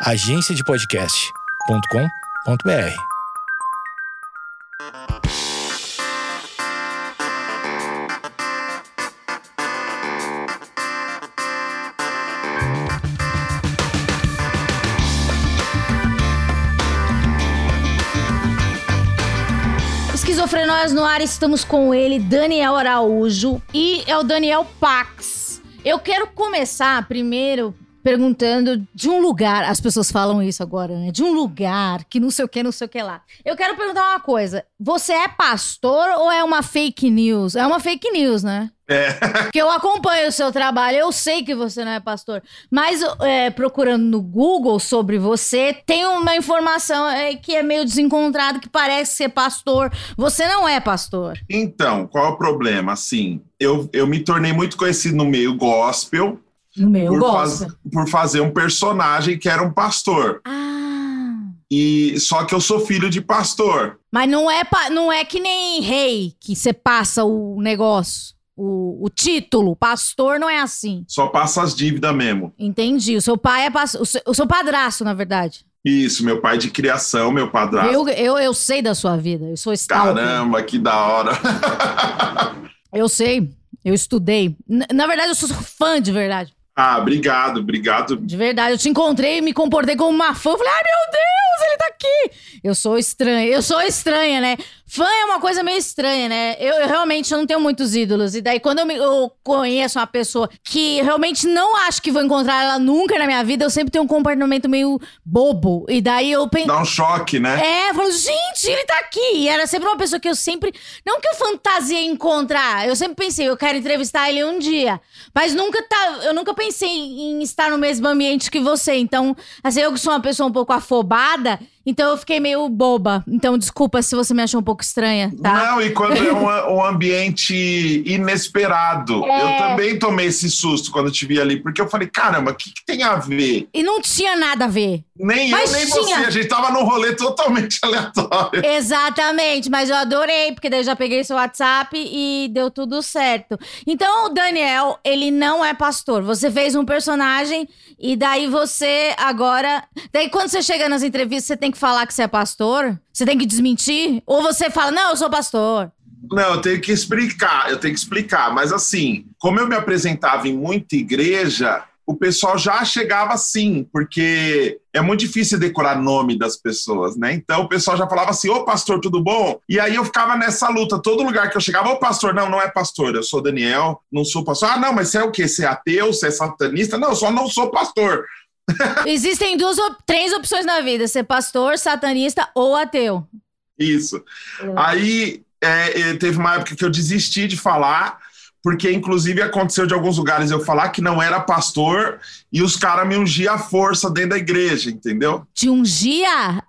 agenciadepodcast.com.br. Esquizofrenóias no ar, estamos com ele, Daniel Araújo, e é o Daniel Pax. Eu quero começar primeiro perguntando de um lugar, as pessoas falam isso agora, né? De um lugar que não sei o que, não sei o que lá. Eu quero perguntar uma coisa: você é pastor ou é uma fake news? É uma fake news, né? É. Porque eu acompanho o seu trabalho, eu sei que você não é pastor. Mas é, procurando no Google sobre você, tem uma informação é, que é meio desencontrada, que parece ser pastor. Você não é pastor. Então, qual é o problema? Assim, eu, eu me tornei muito conhecido no meio gospel. No meu por, gosto. faz- por fazer um personagem que era um pastor. Ah. E só que eu sou filho de pastor. Mas não é, não é que nem rei, que você passa o negócio, o, o título. Pastor não é assim. Só passa as dívidas mesmo. Entendi. O seu pai é. O seu, o seu padrasto, na verdade. Isso, meu pai de criação, meu padrasto. Eu, eu, eu sei da sua vida. Eu sou stalker. Caramba, que da hora. Eu sei. Eu estudei. N- na verdade, eu sou fã de verdade. Ah, obrigado, obrigado. De verdade. Eu te encontrei e me comportei como uma fã. Eu Falei, ai meu Deus, ele tá aqui. Eu sou estranha. Eu sou estranha, né? Fã é uma coisa meio estranha, né? Eu, eu realmente eu não tenho muitos ídolos. E daí, quando eu, me- eu conheço uma pessoa que realmente não acho que vou encontrar ela nunca na minha vida, eu sempre tenho um comportamento meio bobo. E daí eu penso. Dá um choque, né? É, eu falo, gente, ele tá aqui. E era sempre uma pessoa que eu sempre. Não que eu fantasiei encontrar. Eu sempre pensei, eu quero entrevistar ele um dia. Mas nunca tá. Eu nunca pensei em estar no mesmo ambiente que você. Então, assim, eu que sou uma pessoa um pouco afobada, então eu fiquei meio boba. Então, desculpa se você me achou um pouco estranha, tá? Não, e quando é um, um ambiente inesperado. É. Eu também tomei esse susto quando te vi ali, porque eu falei, caramba, o que, que tem a ver? E não tinha nada a ver. Nem Mas eu, nem tinha. você. A gente tava num rolê totalmente aleatório. Exatamente, mas eu adorei, porque daí eu já peguei seu WhatsApp e deu tudo certo. Então, o Daniel, ele não é pastor. Você fez um personagem e daí você agora. Daí, quando você chega nas entrevistas, você tem que falar que você é pastor? Você tem que desmentir? Ou você fala, não, eu sou pastor. Não, eu tenho que explicar, eu tenho que explicar. Mas assim, como eu me apresentava em muita igreja, o pessoal já chegava assim, porque é muito difícil decorar nome das pessoas, né? Então o pessoal já falava assim, ô pastor, tudo bom? E aí eu ficava nessa luta, todo lugar que eu chegava, ô pastor, não, não é pastor, eu sou Daniel, não sou pastor. Ah, não, mas você é o quê? Você é ateu, você é satanista? Não, eu só não sou pastor. Existem duas, três opções na vida: ser pastor, satanista ou ateu. Isso. Aí é, é, teve uma época que eu desisti de falar, porque inclusive aconteceu de alguns lugares eu falar que não era pastor e os caras me ungiam à força dentro da igreja, entendeu? De um dia?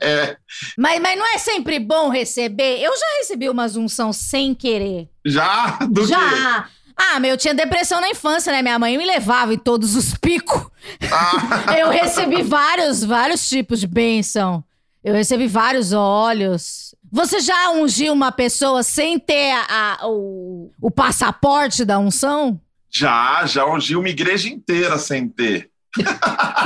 É, Mas, mas não é sempre bom receber? Eu já recebi umas unção sem querer. já? Do quê? Ah, meu, eu tinha depressão na infância, né? Minha mãe me levava em todos os picos. Ah, Eu recebi vários, vários tipos de bênção. Eu recebi vários óleos. Você já ungiu uma pessoa sem ter a- a- o, o passaporte da unção? já, já ungi uma igreja inteira sem ter.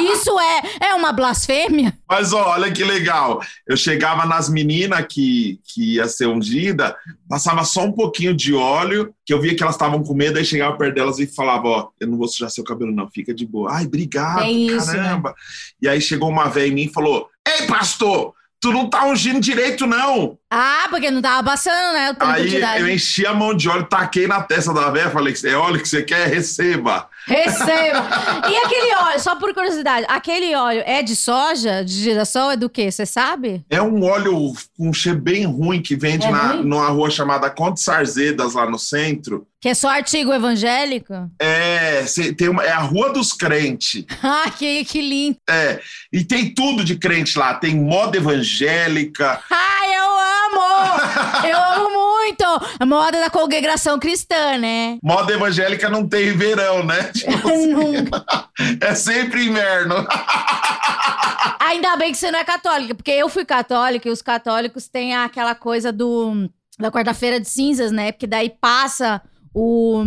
Isso é, é uma blasfêmia? Mas ó, olha que legal. Eu chegava nas meninas que, que ia ser ungida, passava só um pouquinho de óleo, que eu via que elas estavam com medo, aí chegava perto delas e falava, ó, eu não vou sujar seu cabelo não, fica de boa. Ai, obrigado, É isso, caramba. E aí chegou uma velha em mim e falou, ei, pastor, tu não tá ungindo direito não. Ah, porque não tava passando, né? Aí eu enchi a mão de óleo, taquei na testa da velha, falei, é óleo que você quer, receba. Receba! E aquele óleo, só por curiosidade, aquele óleo é de soja, de girassol, é do quê? Você sabe? É um óleo com um cheiro bem ruim que vende É na, ruim? numa rua chamada Conde Sarzedas, lá no centro. Que é só artigo evangélico? É, tem uma, é a Rua dos Crentes. Ah, que, que lindo! É, e tem tudo de crente lá. Tem moda evangélica. Ai, eu amo! Eu amo muito! A moda da congregação cristã, né? Moda evangélica não tem verão, né? Tipo assim, Nunca. é sempre inverno. Ainda bem que você não é católica, porque eu fui católica e os católicos têm aquela coisa do da quarta-feira de cinzas, né? Porque daí passa o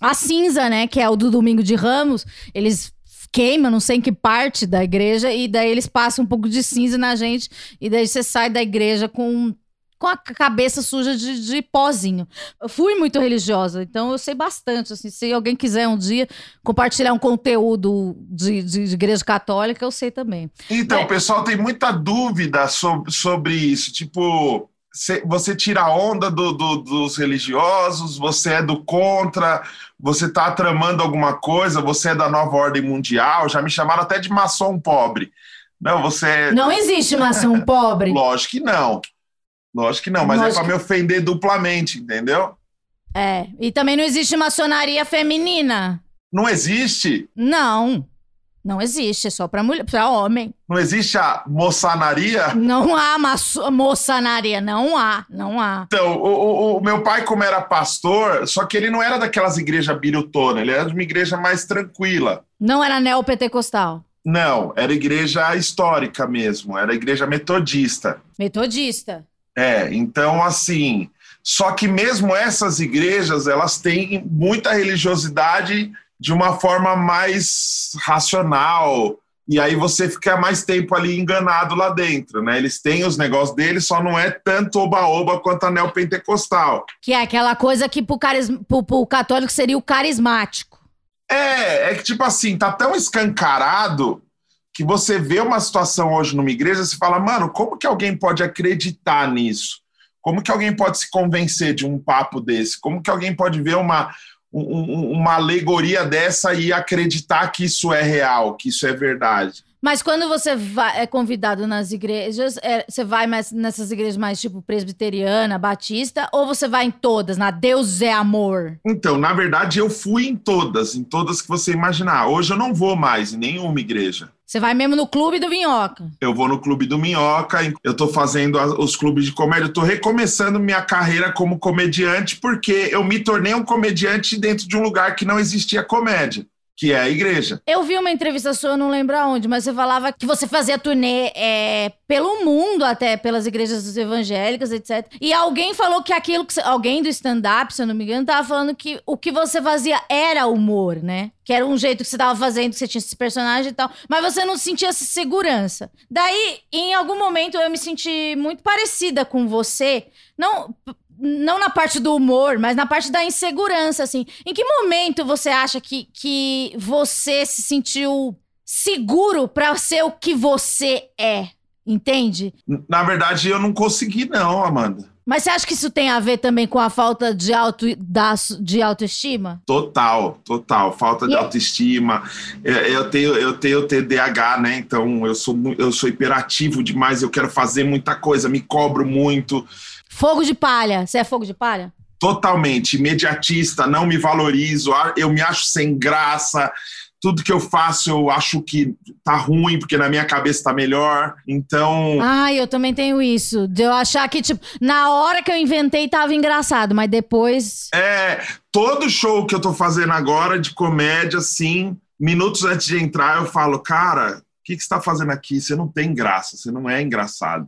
a cinza, né? Que é o do domingo de Ramos. Eles queima, não sei em que parte da igreja, e daí eles passam um pouco de cinza na gente, e daí você sai da igreja com com a cabeça suja de, de pozinho. Eu fui muito religiosa, então eu sei bastante. Assim, se alguém quiser um dia compartilhar um conteúdo de, de, de igreja católica, eu sei também. Então, É. o pessoal tem muita dúvida sobre, sobre isso. Tipo, cê- você tira a onda do- do- dos religiosos, você é do contra, você tá tramando alguma coisa, você é da nova ordem mundial. Já me chamaram até de maçom pobre. Não, você. Não existe maçom pobre. Lógico que não. Lógico que não, mas Lógico é para me ofender duplamente, entendeu? É. E também não existe maçonaria feminina. Não existe. Não. Não existe, é só pra mulher, para homem. Não existe a moçanaria. Não há maço- moçanaria, não há, não há. Então, o, o- o meu pai, como era pastor, só que ele não era daquelas igrejas birutonas, ele era de uma igreja mais tranquila. Não era neopentecostal. Não, era igreja histórica mesmo, era igreja metodista. Metodista. É, então assim, só que mesmo essas igrejas, elas têm muita religiosidade de uma forma mais racional, e aí você fica mais tempo ali enganado lá dentro, né? Eles têm os negócios deles, só não é tanto oba-oba quanto a neopentecostal. Que é aquela coisa que pro, caris... pro, pro católico seria o carismático. É, é que tipo assim, tá tão escancarado que você vê uma situação hoje numa igreja e fala, mano, como que alguém pode acreditar nisso? Como que alguém pode se convencer de um papo desse? Como que alguém pode ver uma, um- um- uma alegoria dessa e acreditar que isso é real, que isso é verdade? Mas quando você vai- é convidado nas igrejas, é, você vai mais nessas igrejas mais tipo presbiteriana, batista, ou você vai em todas, na Deus é amor? Então, na verdade, eu fui em todas, em todas que você imaginar. Hoje eu não vou mais em nenhuma igreja. Você vai mesmo no clube do Vinhoca. Eu vou no Clube do Minhoca, eu tô fazendo os clubes de comédia, eu tô recomeçando minha carreira como comediante, porque eu me tornei um comediante dentro de um lugar que não existia comédia, que é a igreja. Eu vi uma entrevista sua, não lembro aonde, mas você falava que você fazia turnê é, pelo mundo, até pelas igrejas evangélicas, etc. E alguém falou que aquilo que você- alguém do stand-up, se eu não me engano, tava falando que o que você fazia era humor, né? Que era um jeito que você tava fazendo, que você tinha esse personagem e tal. Mas você não sentia essa segurança. Daí, em algum momento, eu me senti muito parecida com você. Não. Não na parte do humor, mas na parte da insegurança, assim. Em que momento você acha que, que você se sentiu seguro pra ser o que você é? Entende? Na verdade, eu não consegui, não, Amanda. Mas você acha que isso tem a ver também com a falta de, auto, da, de autoestima? Total, total. Falta de E- autoestima. É, Eu tenho, eu tenho TDAH, né? Então eu sou, eu sou hiperativo demais, eu quero fazer muita coisa, me cobro muito. Fogo de palha. Você é fogo de palha? totalmente imediatista, não me valorizo, eu me acho sem graça. Tudo que eu faço eu acho que tá ruim, porque na minha cabeça tá melhor. Então, Ai, eu também tenho isso. De eu achar que, tipo, na hora que eu inventei tava engraçado, mas depois. é, todo show que eu tô fazendo agora de comédia, assim, minutos antes de entrar, eu falo, cara, o que, que você tá fazendo aqui? Você não tem graça, você não é engraçado.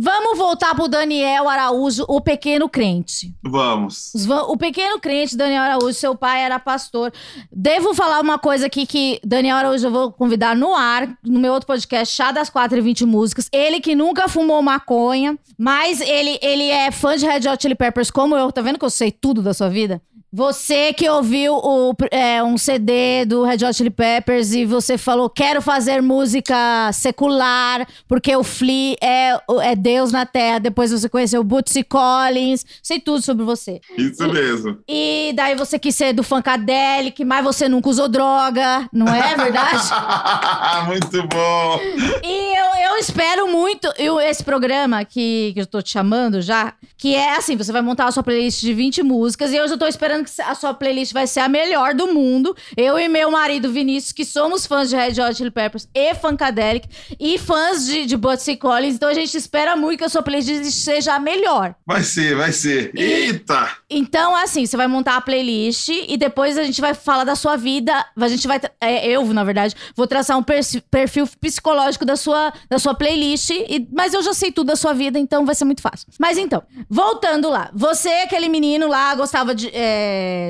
Vamos voltar pro Daniel Araújo, o pequeno crente. Vamos. Os va- O pequeno crente, Daniel Araújo, seu pai era pastor. Devo falar uma coisa aqui que Daniel Araújo eu vou convidar no ar, no meu outro podcast, Chá das 4 e 20 Músicas. Ele que nunca fumou maconha, mas ele, ele é fã de Red Hot Chili Peppers como eu. Tá vendo que eu sei tudo da sua vida? Você que ouviu o, é, um CD do Red Hot Chili Peppers e você falou, quero fazer música secular, porque o Flea é, é Deus na Terra. Depois você conheceu o Bootsy Collins. Sei tudo sobre você. Isso mesmo. E daí você quis ser do Funkadelic, mas você nunca usou droga, não é verdade? Muito bom. e eu, eu espero muito eu, esse programa que, que eu tô te chamando já, que é assim, você vai montar a sua playlist de 20 músicas e eu já tô esperando que a sua playlist vai ser a melhor do mundo. Eu e meu marido Vinícius, que somos fãs de Red Hot Chili Peppers e Funkadelic e fãs de, de Bootsy Collins, então a gente espera muito que a sua playlist seja a melhor. Vai ser, vai ser. Eita! Então, assim, você vai montar a playlist e depois a gente vai falar da sua vida. A gente vai. é, eu, na verdade, vou traçar um perfil psicológico da sua, da sua sua playlist, e, mas eu já sei tudo da sua vida, então vai ser muito fácil. Mas então, voltando lá. Você, aquele menino lá, gostava de. É,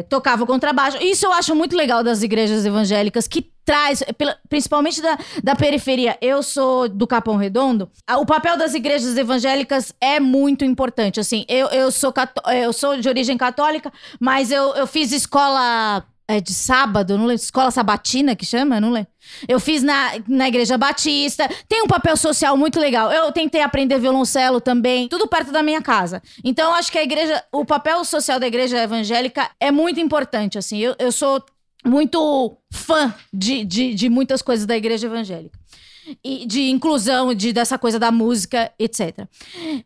tocava o contrabaixo. Isso eu acho muito legal das igrejas evangélicas que traz, principalmente da, da periferia. Eu sou do Capão Redondo. O papel das igrejas evangélicas é muito importante. Assim, eu, eu, sou, eu sou de origem católica, mas eu, eu fiz escola é de sábado, não lembro, escola sabatina que chama, não lembro. Eu fiz na, na igreja batista, tem um papel social muito legal. Eu tentei aprender violoncelo também, tudo perto da minha casa. Então, acho que a igreja, o papel social da igreja evangélica é muito importante, assim. Eu, eu sou muito fã de, de, de muitas coisas da igreja evangélica. E de inclusão, de, dessa coisa da música, etc.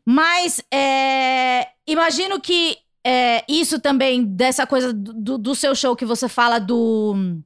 Mas é, imagino que é, isso também, dessa coisa do, do seu show que você fala do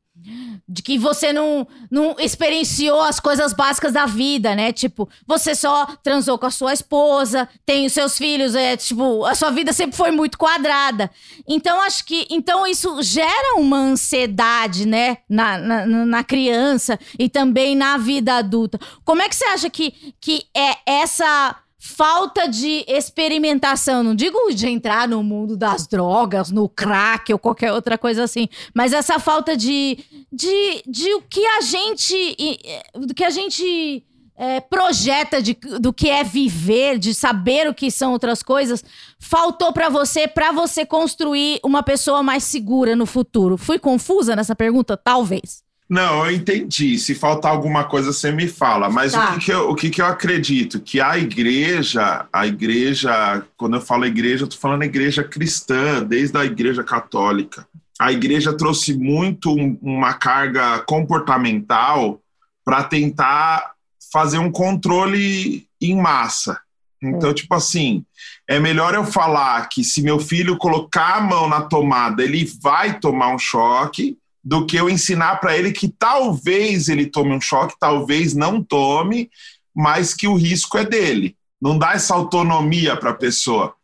de que você não, não experienciou as coisas básicas da vida, né? Tipo, você só transou com a sua esposa, tem os seus filhos, é tipo, a sua vida sempre foi muito quadrada. Então, acho que. Então, isso gera uma ansiedade, né? Na, na, na criança e também na vida adulta. Como é que você acha que, que é essa falta de experimentação, não digo de entrar no mundo das drogas, no crack ou qualquer outra coisa assim, mas essa falta de de, de o que a gente do que a gente é, projeta de, do que é viver, de saber o que são outras coisas, faltou para você, para você construir uma pessoa mais segura no futuro. Fui confusa nessa pergunta? Talvez. Não, eu entendi. Se faltar alguma coisa, você me fala. Mas tá. o, que, que, eu, o que, que eu acredito? Que a igreja, a igreja, quando eu falo igreja, eu estou falando igreja cristã, desde a igreja católica. A igreja trouxe muito um, uma carga comportamental para tentar fazer um controle em massa. Então, tipo assim, é melhor eu falar que se meu filho colocar a mão na tomada, ele vai tomar um choque do que eu ensinar para ele que talvez ele tome um choque, talvez não tome, mas que o risco é dele. Não dá essa autonomia para a pessoa.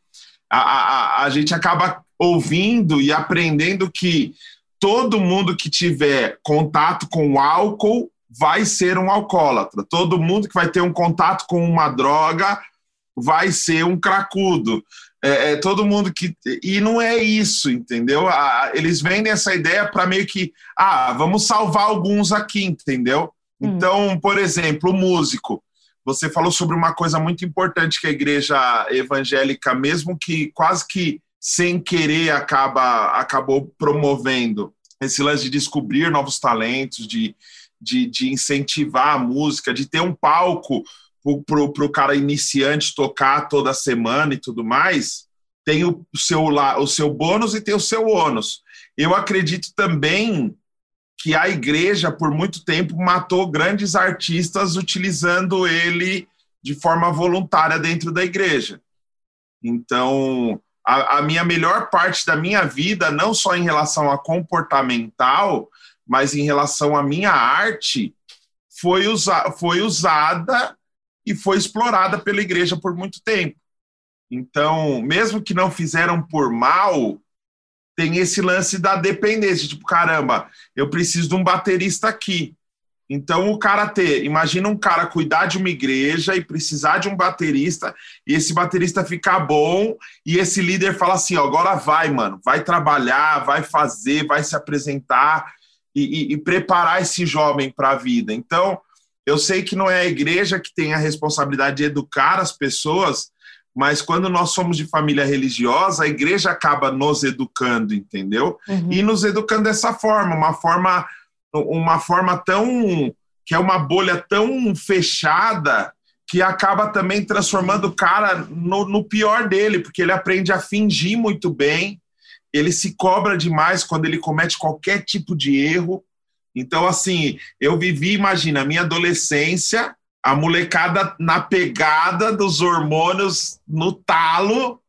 A, a gente acaba ouvindo e aprendendo que todo mundo que tiver contato com o álcool vai ser um alcoólatra. Todo mundo que vai ter um contato com uma droga vai ser um cracudo é, é, todo mundo que. E não é isso, entendeu? Ah, eles vendem essa ideia para meio que. Ah, vamos salvar alguns aqui, entendeu? Hum. Então, por exemplo, o músico. Você falou sobre uma coisa muito importante que a igreja evangélica, mesmo que quase que sem querer, acaba, acabou promovendo esse lance de descobrir novos talentos, de, de, de incentivar a música, de ter um palco para o cara iniciante tocar toda semana e tudo mais, tem o seu, o seu bônus e tem o seu ônus. Eu acredito também que a igreja, por muito tempo, matou grandes artistas utilizando ele de forma voluntária dentro da igreja. Então, a, a minha melhor parte da minha vida, não só em relação a comportamental, mas em relação à minha arte, foi, usa, foi usada e foi explorada pela igreja por muito tempo. Então, mesmo que não fizeram por mal, tem esse lance da dependência, tipo, caramba, eu preciso de um baterista aqui. Então, o cara ter, imagina um cara cuidar de uma igreja e precisar de um baterista, e esse baterista ficar bom, e esse líder fala assim: ó, agora vai, mano, vai trabalhar, vai fazer, vai se apresentar e, e, e preparar esse jovem para a vida. Então, eu sei que não é a igreja que tem a responsabilidade de educar as pessoas, mas quando nós somos de família religiosa, a igreja acaba nos educando, entendeu? Uhum. E nos educando dessa forma, uma forma, uma forma tão que é uma bolha tão fechada que acaba também transformando o cara no, no pior dele, porque ele aprende a fingir muito bem, ele se cobra demais quando ele comete qualquer tipo de erro. Então, assim, eu vivi, imagina, a minha adolescência, a molecada na pegada dos hormônios no talo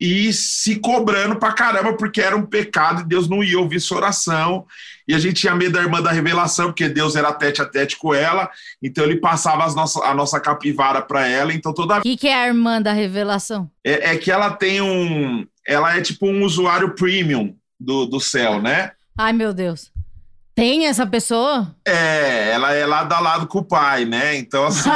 e se cobrando pra caramba, porque era um pecado e Deus não ia ouvir sua oração. E a gente tinha medo da irmã da revelação, porque Deus era tete a tete com ela, então ele passava as nossa, a nossa capivara para ela. Então toda. O que, que é a irmã da revelação? É, é, que ela tem um. Ela é tipo um usuário premium do, do céu, né? Ai, meu Deus. Tem essa pessoa? É, ela é lado a lado com o pai, né? Então, assim.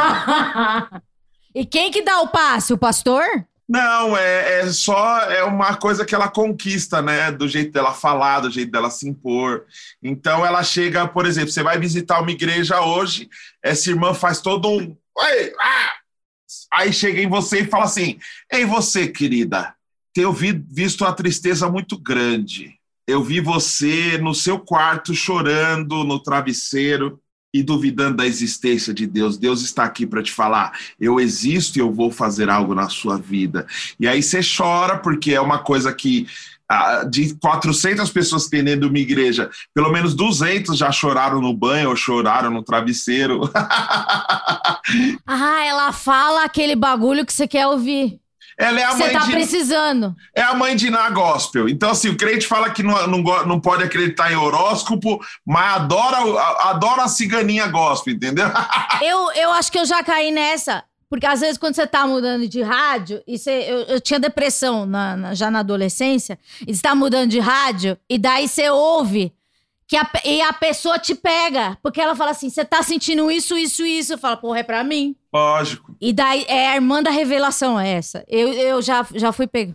e quem que dá o passe? O pastor? Não, é, é, só é uma coisa que ela conquista, né? Do jeito dela falar, do jeito dela se impor. Então ela chega, por exemplo, você vai visitar uma igreja hoje, essa irmã faz todo um. Ah! Aí chega em você e fala assim: Ei, você, querida, tenho visto uma tristeza muito grande. Eu vi você no seu quarto chorando no travesseiro e duvidando da existência de Deus. Deus está aqui para te falar: eu existo e eu vou fazer algo na sua vida. E aí você chora, porque é uma coisa que. Ah, de 400 pessoas que tem dentro de uma igreja, pelo menos 200 já choraram no banho ou choraram no travesseiro. ah, ela fala aquele bagulho que você quer ouvir. Ela é a Você mãe tá de, precisando. É a mãe de Iná Gospel. Então, assim, o crente fala que não, não, não pode acreditar em horóscopo, mas adora, adora a ciganinha gospel, entendeu? eu, eu acho que eu já caí nessa. Porque às vezes, quando você tá mudando de rádio, e você, eu, eu tinha depressão na, na, já na adolescência, e você tá mudando de rádio, e daí você ouve que a, e a pessoa te pega, porque ela fala assim: você tá sentindo isso, isso, isso. Fala, porra, é pra mim. Lógico. E daí é a irmã da revelação, é essa. Eu, eu já, já fui pego.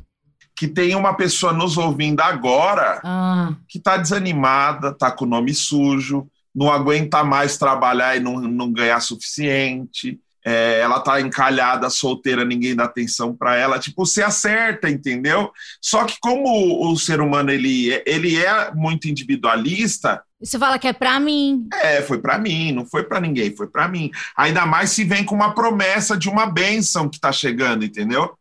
Que tem uma pessoa nos ouvindo agora ah. que tá desanimada, tá com o nome sujo, não aguenta mais trabalhar e não, não ganhar suficiente é, ela tá encalhada, solteira, ninguém dá atenção para ela. Tipo, você acerta, entendeu? Só que como o ser humano ele, ele é muito individualista. Você fala que é para mim. É, foi para mim, não foi para ninguém, foi para mim. Ainda mais se vem com uma promessa de uma bênção que tá chegando, entendeu?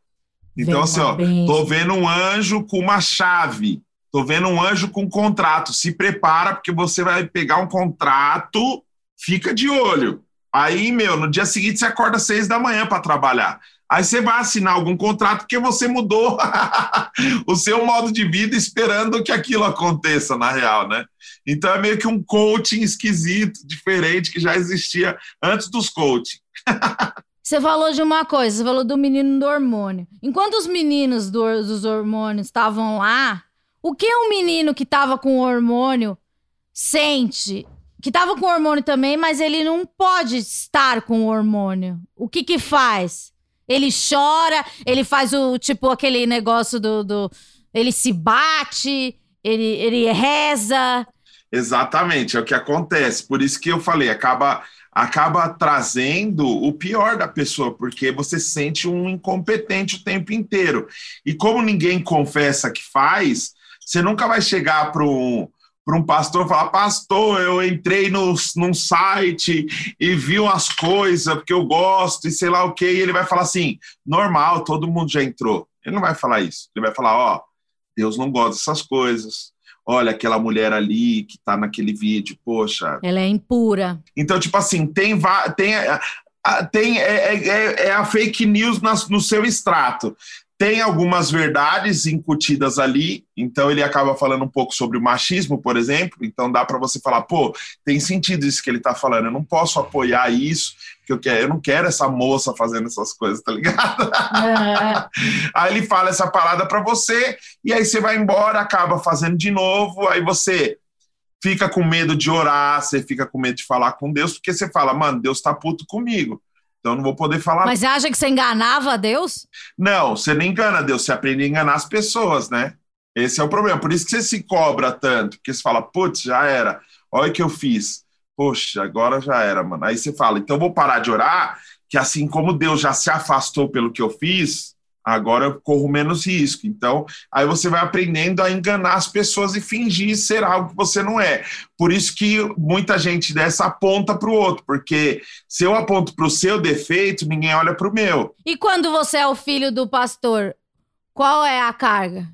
Então, vem assim, ó, bênção. tô vendo um anjo com uma chave. Tô vendo um anjo com um contrato. Se prepara, porque você vai pegar um contrato, fica de olho. Aí, meu, no dia seguinte você acorda às seis da manhã para trabalhar. Aí você vai assinar algum contrato porque você mudou o seu modo de vida esperando que aquilo aconteça na real, né? Então é meio que um coaching esquisito, diferente, que já existia antes dos coaching. Você falou de uma coisa, você falou do menino do hormônio. Enquanto os meninos do, dos hormônios estavam lá, o que um menino que estava com hormônio sente que tava com hormônio também, mas ele não pode estar com o hormônio. O que que faz? Ele chora, ele faz o tipo aquele negócio do, do ele se bate, ele, ele reza. Exatamente, é o que acontece. Por isso que eu falei, acaba acaba trazendo o pior da pessoa, porque você sente um incompetente o tempo inteiro. E como ninguém confessa que faz, você nunca vai chegar para um para um pastor falar: Pastor, eu entrei no, num site e vi umas coisas porque eu gosto e sei lá o que. E ele vai falar assim: Normal, todo mundo já entrou. Ele não vai falar isso. Ele vai falar: Ó, Deus não gosta dessas coisas. Olha aquela mulher ali que está naquele vídeo, poxa. Ela é impura. Então, tipo assim, tem. tem tem é, é, é a fake news no seu extrato tem algumas verdades incutidas ali, então ele acaba falando um pouco sobre o machismo, por exemplo, então dá para você falar, pô, tem sentido isso que ele está falando, eu não posso apoiar isso, que eu quero, eu não quero essa moça fazendo essas coisas, tá ligado? É. aí ele fala essa parada para você e aí você vai embora, acaba fazendo de novo, aí você fica com medo de orar, você fica com medo de falar com Deus, porque você fala, mano, Deus tá puto comigo. Então não vou poder falar. Mas você acha que você enganava Deus? Não, você não engana Deus, você aprende a enganar as pessoas, né? Esse é o problema. Por isso que você se cobra tanto, porque você fala, putz, já era. Olha o que eu fiz. Poxa, agora já era, mano. Aí você fala, então eu vou parar de orar, que assim como Deus já se afastou pelo que eu fiz, agora eu corro menos risco. Então, aí você vai aprendendo a enganar as pessoas e fingir ser algo que você não é. Por isso que muita gente dessa aponta para o outro, porque se eu aponto para o seu defeito, ninguém olha para o meu. E quando você é o filho do pastor, qual é a carga?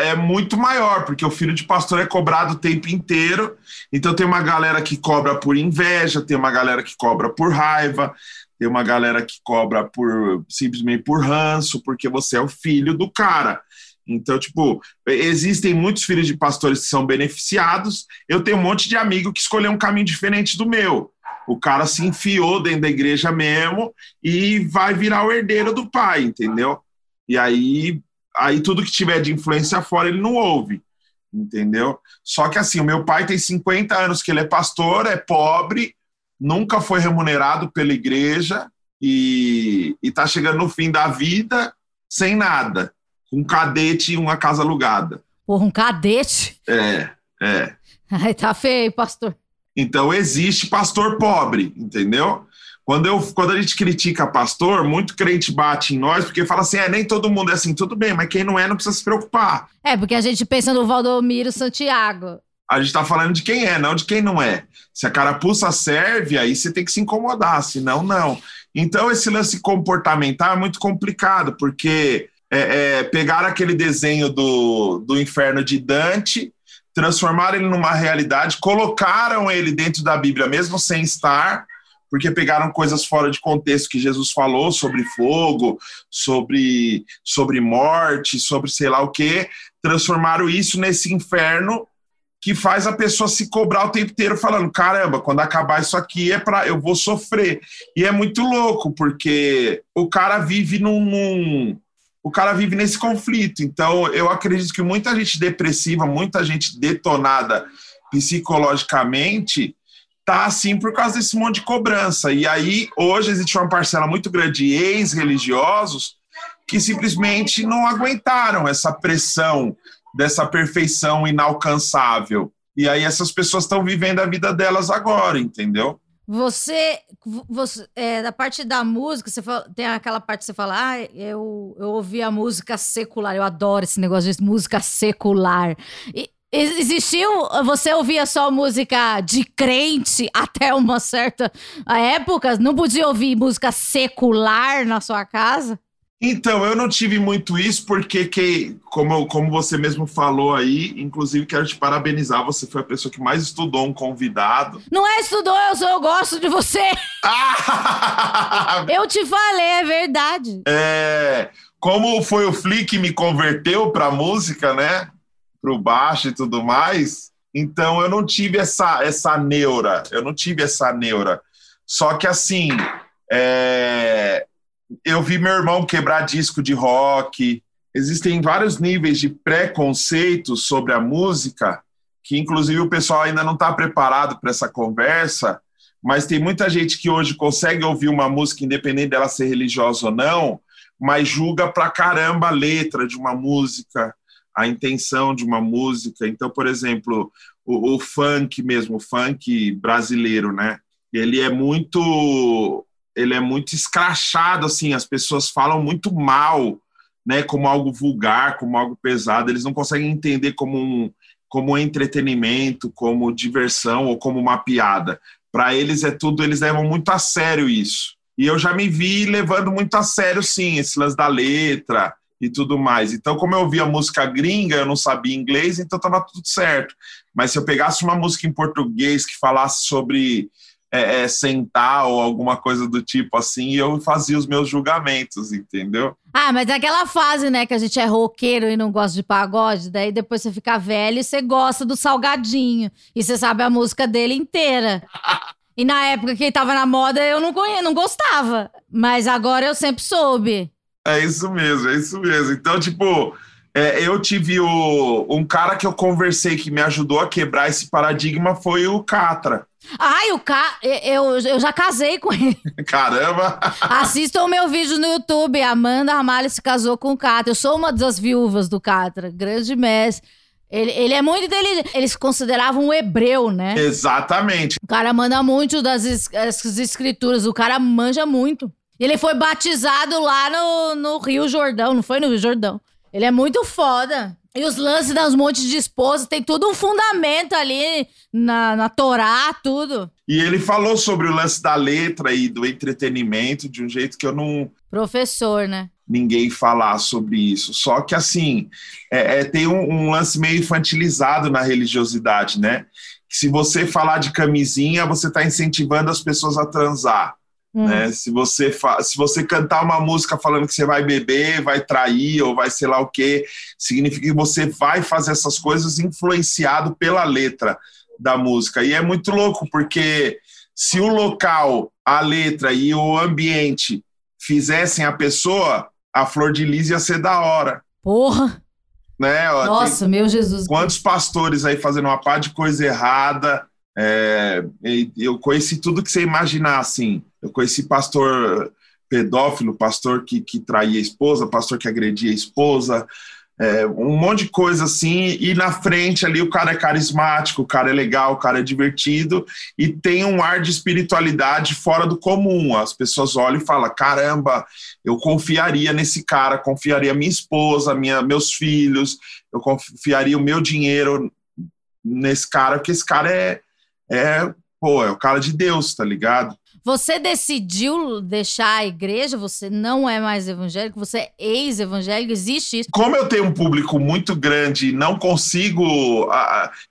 é muito maior, porque o filho de pastor é cobrado o tempo inteiro. Então tem uma galera que cobra por inveja, tem uma galera que cobra por raiva, tem uma galera que cobra por simplesmente por ranço, porque você é o filho do cara. Então, tipo, existem muitos filhos de pastores que são beneficiados. Eu tenho um monte de amigo que escolheu um caminho diferente do meu. O cara se enfiou dentro da igreja mesmo e vai virar o herdeiro do pai, entendeu? E aí, aí tudo que tiver de influência fora ele não ouve. entendeu? Só que assim, o meu pai tem 50 anos que ele é pastor, é pobre, nunca foi remunerado pela igreja e, está chegando no fim da vida sem nada, com um cadete e uma casa alugada. Porra, um cadete? É, é. Ai, tá feio, pastor. Então existe pastor pobre, entendeu? Quando, eu, quando a gente critica pastor, muito crente bate em nós, porque fala assim: é, nem todo mundo é assim, tudo bem, mas quem não é não precisa se preocupar. É, porque a gente pensa no Valdomiro Santiago. A gente está falando de quem é, não de quem não é. Se a carapuça serve, aí você tem que se incomodar, senão não. Então, esse lance comportamental é muito complicado, porque é, é, pegaram aquele desenho do, do inferno de Dante, transformaram ele numa realidade, colocaram ele dentro da Bíblia, mesmo sem estar, porque pegaram coisas fora de contexto que Jesus falou sobre fogo, sobre, sobre morte, sobre sei lá o que, transformaram isso nesse inferno que faz a pessoa se cobrar o tempo inteiro falando, caramba, quando acabar isso aqui é para eu vou sofrer. E é muito louco, porque o cara vive num, num o cara vive nesse conflito. Então, eu acredito que muita gente depressiva, muita gente detonada psicologicamente, tá assim por causa desse monte de cobrança. E aí, hoje, existe uma parcela muito grande de ex-religiosos que simplesmente não aguentaram essa pressão dessa perfeição inalcançável. E aí essas pessoas estão vivendo a vida delas agora, entendeu? Você, você é, da parte da música, você fala, tem aquela parte que você fala, ah, eu, eu ouvi a música secular, eu adoro esse negócio de música secular. E, Existiu, você ouvia só música de crente até uma certa época? Não podia ouvir música secular na sua casa? Então, eu não tive muito isso, porque, que, como, como você mesmo falou aí, inclusive quero te parabenizar, você foi a pessoa que mais estudou um convidado. Não é estudou, eu sou, eu gosto de você. eu te falei, é verdade. É, como foi o Flick que me converteu para música, né? para o baixo e tudo mais. Então eu não tive essa, essa neura, eu não tive essa neura. Só que assim, é... eu vi meu irmão quebrar disco de rock. Existem vários níveis de preconceitos sobre a música, que inclusive o pessoal ainda não está preparado para essa conversa, mas tem muita gente que hoje consegue ouvir uma música, independente dela ser religiosa ou não, mas julga pra caramba a letra de uma música, a intenção de uma música. Então, por exemplo, o, o, funk mesmo, o funk brasileiro, né? Ele é muito, ele é muito escrachado, assim. As pessoas falam muito mal, né? Como algo vulgar, como algo pesado. Eles não conseguem entender como um, como entretenimento, como diversão ou como uma piada. Para eles é tudo, eles levam muito a sério isso. E eu já me vi levando muito a sério, sim, esse lance da letra, e tudo mais. Então, como eu ouvia música gringa, eu não sabia inglês, então estava tudo certo. Mas se eu pegasse uma música em português que falasse sobre é, é, sentar ou alguma coisa do tipo assim, eu fazia os meus julgamentos, entendeu? Ah, mas é aquela fase, né, que a gente é roqueiro e não gosta de pagode, daí depois você fica velho e você gosta do salgadinho. E você sabe a música dele inteira. e na época que ele tava na moda, eu não, conhe... não gostava. Mas agora eu sempre soube. É isso mesmo, é isso mesmo. Então, tipo, é, eu tive o, um cara que eu conversei que me ajudou a quebrar esse paradigma foi o Catra. Ai, o Ca... eu, eu já casei com ele. Caramba! Assistam o meu vídeo no YouTube. Amanda Ramalho se casou com o Catra. Eu sou uma das viúvas do Catra. Grande mestre. Ele, ele é muito inteligente. Eles consideravam um hebreu, né? Exatamente. O cara manda muito das es escrituras. O cara manja muito. Ele foi batizado lá no, no Rio Jordão, não foi no Rio Jordão. Ele é muito foda. E os lances das montes de esposas, tem tudo um fundamento ali na, na Torá, tudo. E ele falou sobre o lance da letra e do entretenimento de um jeito que eu não. Professor, né? Ninguém falar sobre isso. Só que, assim, é, é tem um, um, lance meio infantilizado na religiosidade, né? Que se você falar de camisinha, você está incentivando as pessoas a transar. Hum. Né? Se, você se você cantar uma música falando que você vai beber, vai trair ou vai sei lá o que, significa que você vai fazer essas coisas influenciado pela letra da música. E é muito louco, porque se o local, a letra e o ambiente fizessem a pessoa, a Flor de Lis ia ser da hora. Porra! né? Nossa, meu Jesus. Quantos pastores aí fazendo uma par de coisa errada? É, eu conheci tudo que você imaginar, assim. Eu conheci pastor pedófilo, pastor que, que traía a esposa, pastor que agredia a esposa, é, um monte de coisa assim, e na frente ali o cara é carismático, o cara é legal, o cara é divertido e tem um ar de espiritualidade fora do comum. As pessoas olham e falam: caramba, eu confiaria nesse cara, confiaria minha esposa, minha, meus filhos, eu confiaria o meu dinheiro nesse cara, porque esse cara é, é, pô, é o cara de Deus, tá ligado? Você decidiu deixar a igreja? Você não é mais evangélico? Você é ex-evangélico? Existe isso? Como eu tenho um público muito grande, não consigo.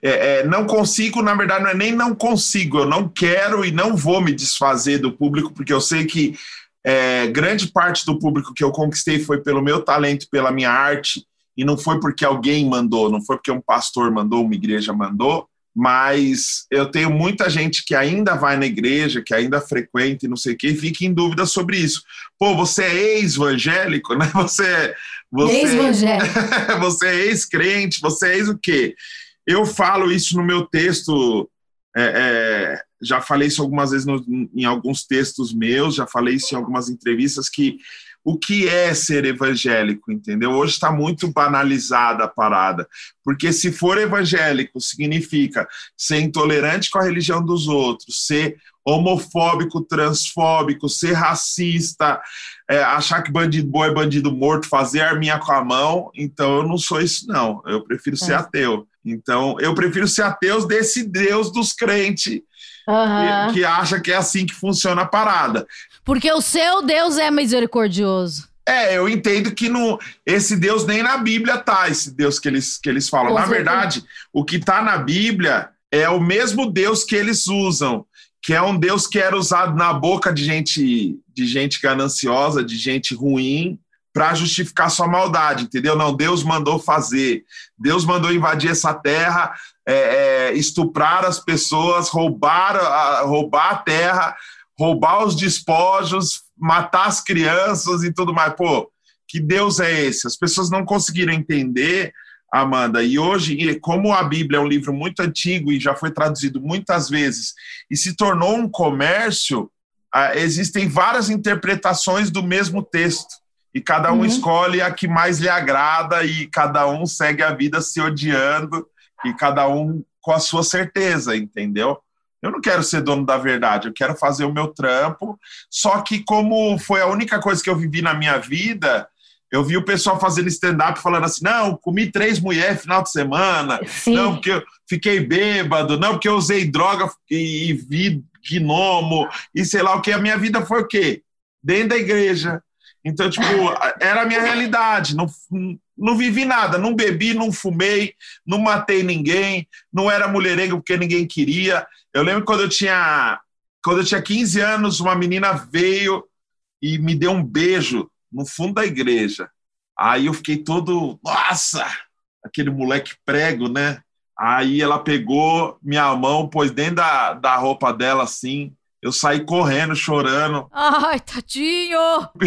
É, é, não consigo, na verdade, não é nem não consigo, eu não quero e não vou me desfazer do público, porque eu sei que é, grande parte do público que eu conquistei foi pelo meu talento, pela minha arte, e não foi porque alguém mandou, não foi porque um pastor mandou, uma igreja mandou mas eu tenho muita gente que ainda vai na igreja, que ainda frequenta e não sei o que, e fica em dúvida sobre isso. Pô, você é ex-evangélico, né? Você, você, ex-evangélico. você é ex-crente, você é ex o quê? Eu falo isso no meu texto, é, é, já falei isso algumas vezes no, em alguns textos meus, já falei isso em algumas entrevistas, que o que é ser evangélico, entendeu? Hoje está muito banalizada a parada, porque se for evangélico significa ser intolerante com a religião dos outros, ser homofóbico, transfóbico, ser racista, é, achar que bandido bom é bandido morto, fazer arminha com a mão. Então eu não sou isso, não. Eu prefiro ser é. ateu. Então eu prefiro ser ateu desse Deus dos crentes. Uhum. Que, que acha que é assim que funciona a parada. Porque o seu Deus é misericordioso. É, eu entendo que no, esse Deus nem na Bíblia tá, esse Deus que eles, que eles falam. Com na certeza. verdade, o que tá na Bíblia é o mesmo Deus que eles usam, que é um Deus que era usado na boca de gente, de gente gananciosa, de gente ruim, para justificar sua maldade, entendeu? Não, Deus mandou fazer, Deus mandou invadir essa terra, é, é, estuprar as pessoas, roubar a, roubar a terra roubar os despojos, matar as crianças e tudo mais. Pô, que Deus é esse? As pessoas não conseguiram entender, Amanda. E hoje, como a Bíblia é um livro muito antigo e já foi traduzido muitas vezes e se tornou um comércio, existem várias interpretações do mesmo texto. E cada um uhum. escolhe a que mais lhe agrada e cada um segue a vida se odiando e cada um com a sua certeza, entendeu? Eu não quero ser dono da verdade, eu quero fazer o meu trampo. Só que, como foi a única coisa que eu vivi na minha vida, eu vi o pessoal fazendo stand-up falando assim: não, comi três mulheres final de semana, Sim. não, porque eu fiquei bêbado, não, porque eu usei droga e, vi gnomo, e sei lá o que. A minha vida foi o quê? Dentro da igreja. Então, tipo, era a minha realidade. Não, não vivi nada, não bebi, não fumei, não matei ninguém, não era mulherengo porque ninguém queria. Eu lembro quando eu tinha quando eu tinha 15 anos, uma menina veio e me deu um beijo no fundo da igreja. Aí eu fiquei todo, nossa, aquele moleque prego, né? Aí ela pegou minha mão, pôs dentro da, da roupa dela assim, eu saí correndo, chorando. Ai, tadinho!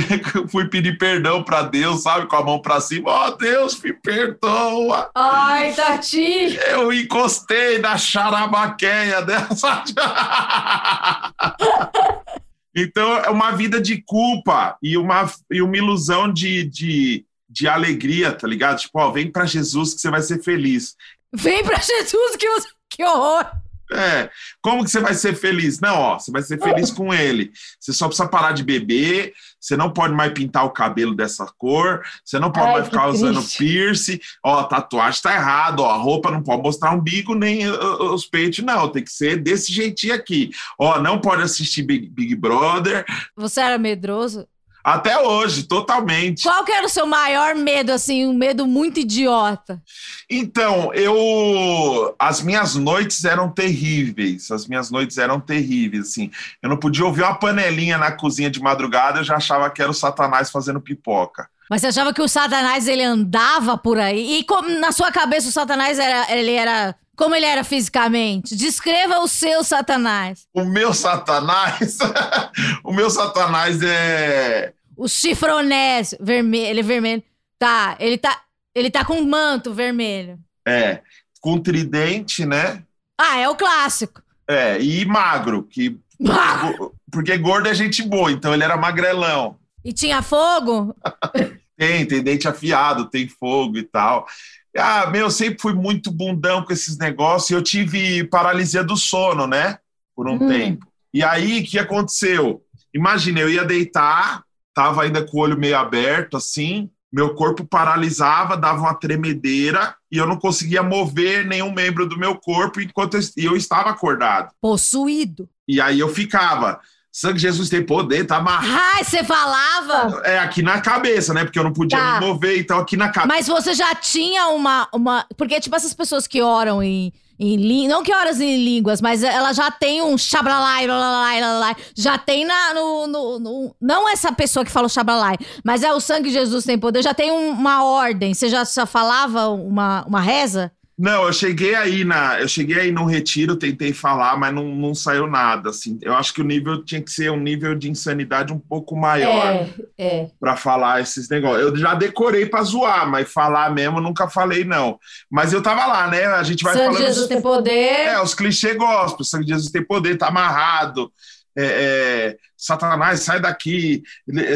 Fui pedir perdão para Deus, sabe? Com a mão para cima. Ó, oh, Deus, me perdoa. Ai, tadinho! Eu encostei na charabaqueia dessa. então, é uma vida de culpa e uma, e uma ilusão de, de, de alegria, tá ligado? Tipo, ó, vem para Jesus que você vai ser feliz. Vem para Jesus que você... Que horror! É, como que você vai ser feliz? Não, ó, você vai ser feliz com ele. Você só precisa parar de beber, você não pode mais pintar o cabelo dessa cor, você não pode Ai, mais ficar usando piercing, ó, tatuagem tá errado, ó, a roupa não pode mostrar um bico nem os peitos, não, tem que ser desse jeitinho aqui. Ó, não pode assistir Big, Big Brother. Você era medroso? Até hoje, totalmente. Qual que era o seu maior medo, assim, um medo muito idiota? Então, eu. As minhas noites eram terríveis. As minhas noites eram terríveis, assim. Eu não podia ouvir uma panelinha na cozinha de madrugada, eu já achava que era o Satanás fazendo pipoca. Mas você achava que o Satanás ele andava por aí? E como na sua cabeça o Satanás era, ele era como ele era fisicamente? Descreva o seu Satanás. O meu Satanás? o meu Satanás é o chifronés vermelho, ele é vermelho. Tá, ele tá. Ele tá com um manto vermelho. É, com tridente, né? Ah, é o clássico. É, e magro, que Ah, porque gordo é gente boa, então ele era magrelão. E tinha fogo? Tem, tem dente afiado, tem fogo e tal. Ah, meu, eu sempre fui muito bundão com esses negócios. Eu tive paralisia do sono, né? Por um Hum. tempo. E aí, o que aconteceu? Imagina, eu ia deitar, tava ainda com o olho meio aberto, assim, meu corpo paralisava, dava uma tremedeira e eu não conseguia mover nenhum membro do meu corpo enquanto eu, e eu estava acordado. Possuído. E aí eu ficava, sangue Jesus tem poder, tá amarrado. Ai, você falava? É aqui na cabeça, né? Porque eu não podia Tá. me mover, então aqui na cabeça. Mas você já tinha uma. uma... Porque, tipo, essas pessoas que oram em. Em Não que oras em línguas, mas ela já tem um xabralai, blalalai, blalalai. já tem na, no, no, no- Não essa pessoa que fala o mas é o sangue de Jesus tem poder, já tem um- uma ordem. Você já, já falava uma, uma reza? Não, eu cheguei aí na, eu cheguei aí no retiro, tentei falar, mas não, não saiu nada. Assim, eu acho que o nível tinha que ser um nível de insanidade um pouco maior é. para falar esses negócios. Eu já decorei para zoar, mas falar mesmo nunca falei não. Mas eu tava lá, né? A gente vai de falando Jesus tem poder. É, os clichês gospel, de Jesus tem poder, tá amarrado. É, é, Satanás, sai daqui,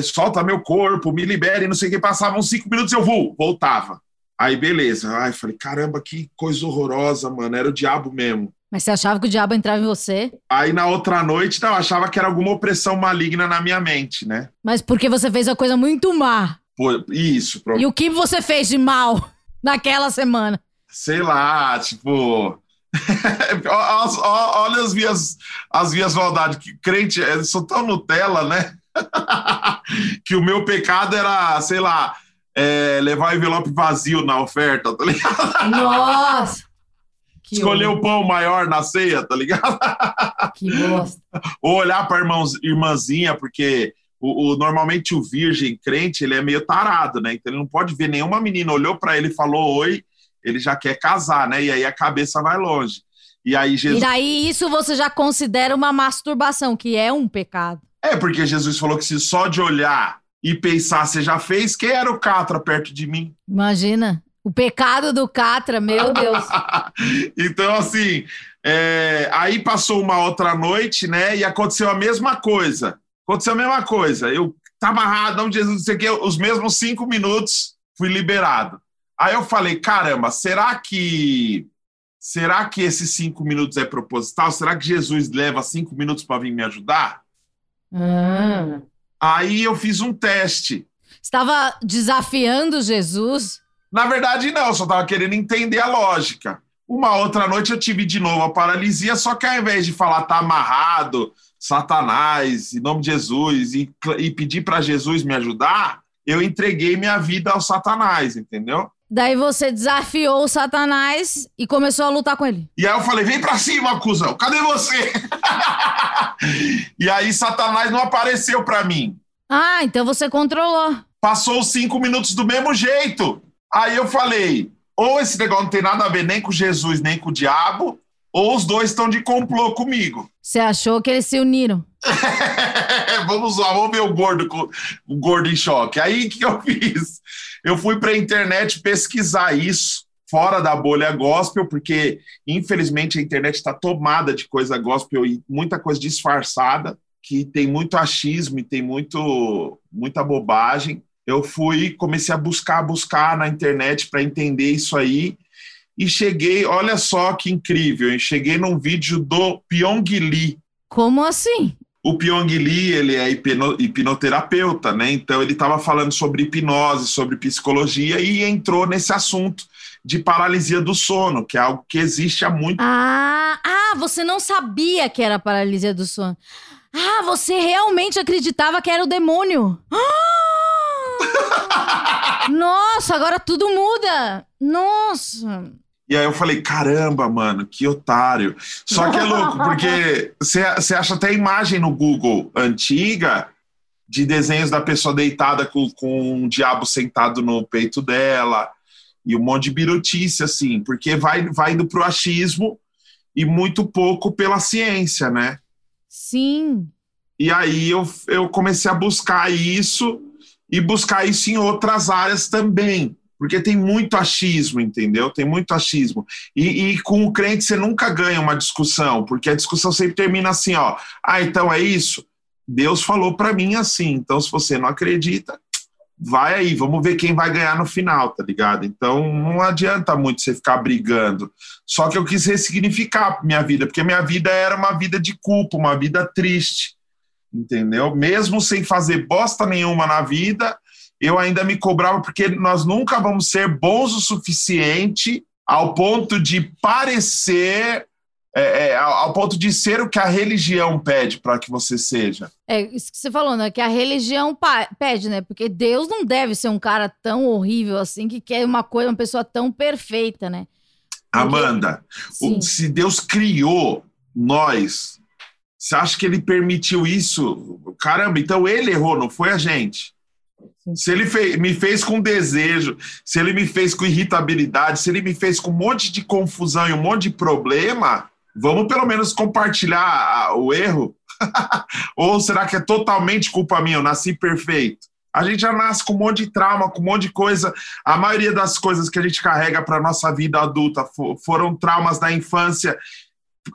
solta meu corpo, me libere, não sei o que. Passavam cinco minutos, eu vou, voltava. Aí, beleza. Ai, falei, caramba, que coisa horrorosa, mano. Era o diabo mesmo. Mas você achava que o diabo entrava em você? Aí, na outra noite, não, eu achava que era alguma opressão maligna na minha mente, né? Mas porque você fez uma coisa muito má. Pô, isso, pro- E o que você fez de mal naquela semana? sei lá, tipo. Olha as minhas, as minhas maldades. Crente, eles são tão Nutella, né? que o meu pecado era, sei lá, é, levar envelope vazio na oferta, tá ligado? Nossa! Que Escolher o pão maior na ceia, tá ligado? Que bosta. Ou olhar pra irmãos, irmãzinha, porque o, o- normalmente o virgem crente, ele é meio tarado, né? Então ele não pode ver nenhuma menina, olhou pra ele e falou oi, ele já quer casar, né? E aí a cabeça vai longe. E aí E Jesus. daí isso você já considera uma masturbação, que é um pecado. É porque Jesus falou que se só de olhar e pensar você já fez, quem era o Catra perto de mim? Imagina. O pecado do Catra, meu Deus. então, assim, é, aí passou uma outra noite, né? E aconteceu a mesma coisa. Aconteceu a mesma coisa. Eu tava amarrado, não Jesus, não sei o quê, os mesmos cinco minutos fui liberado. Aí eu falei, caramba, será que. Será que esses cinco minutos é proposital? Será que Jesus leva cinco minutos para vir me ajudar? Ah. Aí eu fiz um teste. Estava desafiando Jesus. Na verdade, não, só estava querendo entender a lógica. Uma outra noite eu tive de novo a paralisia, só que ao invés de falar tá amarrado, Satanás, em nome de Jesus, e, e pedir para Jesus me ajudar, eu entreguei minha vida ao Satanás, entendeu? Daí você desafiou o Satanás e começou a lutar com ele. E aí eu falei: vem pra cima, cuzão, cadê você? e aí Satanás não apareceu para mim. Ah, então você controlou. Passou os cinco minutos do mesmo jeito. Aí eu falei: ou esse negócio não tem nada a ver nem com Jesus, nem com o diabo, ou os dois estão de complô comigo. Você achou que eles se uniram. vamos lá, vamos ver o gordo, o gordo em choque. Aí o que eu fiz? Eu fui para a internet pesquisar isso fora da bolha gospel, porque infelizmente a internet está tomada de coisa gospel e muita coisa disfarçada, que tem muito achismo e tem muito, muita bobagem. Eu fui, comecei a buscar, buscar na internet para entender isso aí e cheguei, olha só que incrível, eu cheguei num vídeo do Pyong Lee, Como assim? O Pyong Lee, ele é hipno- hipnoterapeuta, né? Então ele estava falando sobre hipnose, sobre psicologia e entrou nesse assunto de paralisia do sono, que é algo que existe há muito. Ah, ah, você não sabia que era paralisia do sono. Ah, você realmente acreditava que era o demônio. Ah! Nossa, agora tudo muda. Nossa. E aí eu falei, caramba, mano, que otário. Só que é louco, porque você acha até imagem no Google antiga de desenhos da pessoa deitada com, com um diabo sentado no peito dela e um monte de birutice, assim, porque vai, vai indo pro achismo e muito pouco pela ciência, né? Sim. E aí eu, eu comecei a buscar isso e buscar isso em outras áreas também, Porque tem muito achismo, entendeu? Tem muito achismo. E, e, com o crente você nunca ganha uma discussão, porque a discussão sempre termina assim, ó. Ah, então é isso? Deus falou para mim assim. Então, se você não acredita, vai aí, vamos ver quem vai ganhar no final, tá ligado? Então não adianta muito você ficar brigando. Só que eu quis ressignificar minha vida, porque minha vida era uma vida de culpa, uma vida triste, entendeu? Mesmo sem fazer bosta nenhuma na vida, eu ainda me cobrava, porque nós nunca vamos ser bons o suficiente ao ponto de parecer é, é, ao ponto de ser o que a religião pede para que você seja. É isso que você falou, né? Que a religião pede, né? Porque Deus não deve ser um cara tão horrível assim que quer uma coisa, uma pessoa tão perfeita, né? Porque... Amanda, o, se Deus criou nós, você acha que ele permitiu isso? Caramba, então ele errou, não foi a gente. Se ele fez, me fez com desejo, se ele me fez com irritabilidade, se ele me fez com um monte de confusão e um monte de problema, Vamos pelo menos compartilhar o erro? Ou será que é totalmente culpa minha? Eu nasci perfeito. A gente já nasce com um monte de trauma, com um monte de coisa. A maioria das coisas que a gente carrega para nossa vida adulta foram traumas da infância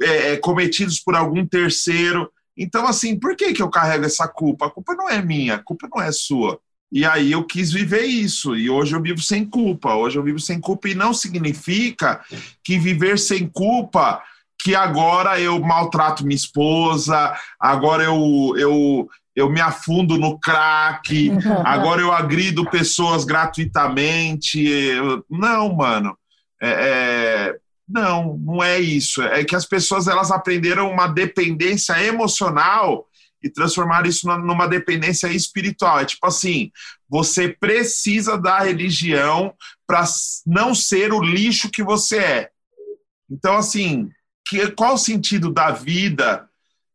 é, é, cometidos por algum terceiro. Então, assim, por que, que eu carrego essa culpa? A culpa não é minha, a culpa não é sua. E aí eu quis viver isso. E hoje eu vivo sem culpa. Hoje eu vivo sem culpa. E não significa que viver sem culpa que agora eu maltrato minha esposa, agora eu, eu, eu me afundo no crack, agora eu agrido pessoas gratuitamente. Não, mano. É, é, não, não é isso. É que as pessoas elas aprenderam uma dependência emocional e transformaram isso numa dependência espiritual. É tipo assim, você precisa da religião para não ser o lixo que você é. Então, assim, que, qual o sentido da vida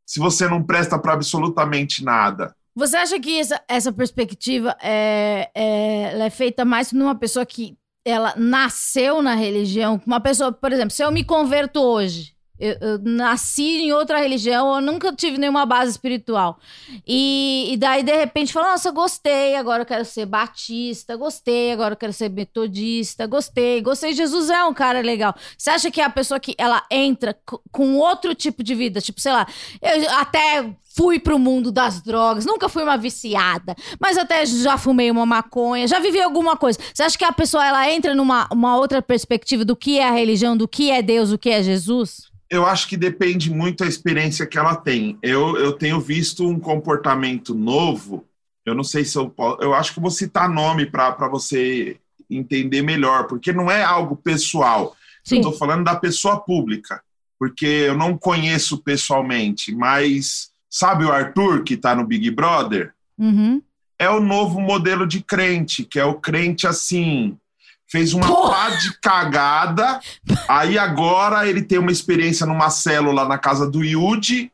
se você não presta para absolutamente nada? Você acha que essa, essa perspectiva é, é, é feita mais numa pessoa que ela nasceu na religião? Uma pessoa, por exemplo, se eu me converto hoje, eu, eu, nasci em outra religião, eu nunca tive nenhuma base espiritual. E, e daí, de repente, falo, nossa, gostei, agora eu quero ser batista, gostei, agora eu quero ser metodista, gostei, gostei. Jesus é um cara legal. Você acha que é a pessoa que ela entra com outro tipo de vida? Tipo, sei lá, eu até fui pro mundo das drogas, nunca fui uma viciada, mas até já fumei uma maconha, já vivi alguma coisa. Você acha que a pessoa ela entra numa uma outra perspectiva do que é a religião, do que é Deus, do que é Jesus? Eu acho que depende muito da experiência que ela tem. Eu, eu tenho visto um comportamento novo. Eu não sei se eu posso. Eu acho que vou citar nome para você entender melhor, porque não é algo pessoal. Sim. Eu estou falando da pessoa pública, porque eu não conheço pessoalmente, mas sabe o Arthur que está no Big Brother? Uhum. É o novo modelo de crente, que é o crente assim, fez uma Porra. pá de cagada. Aí agora ele tem uma experiência numa célula na casa do Yudi.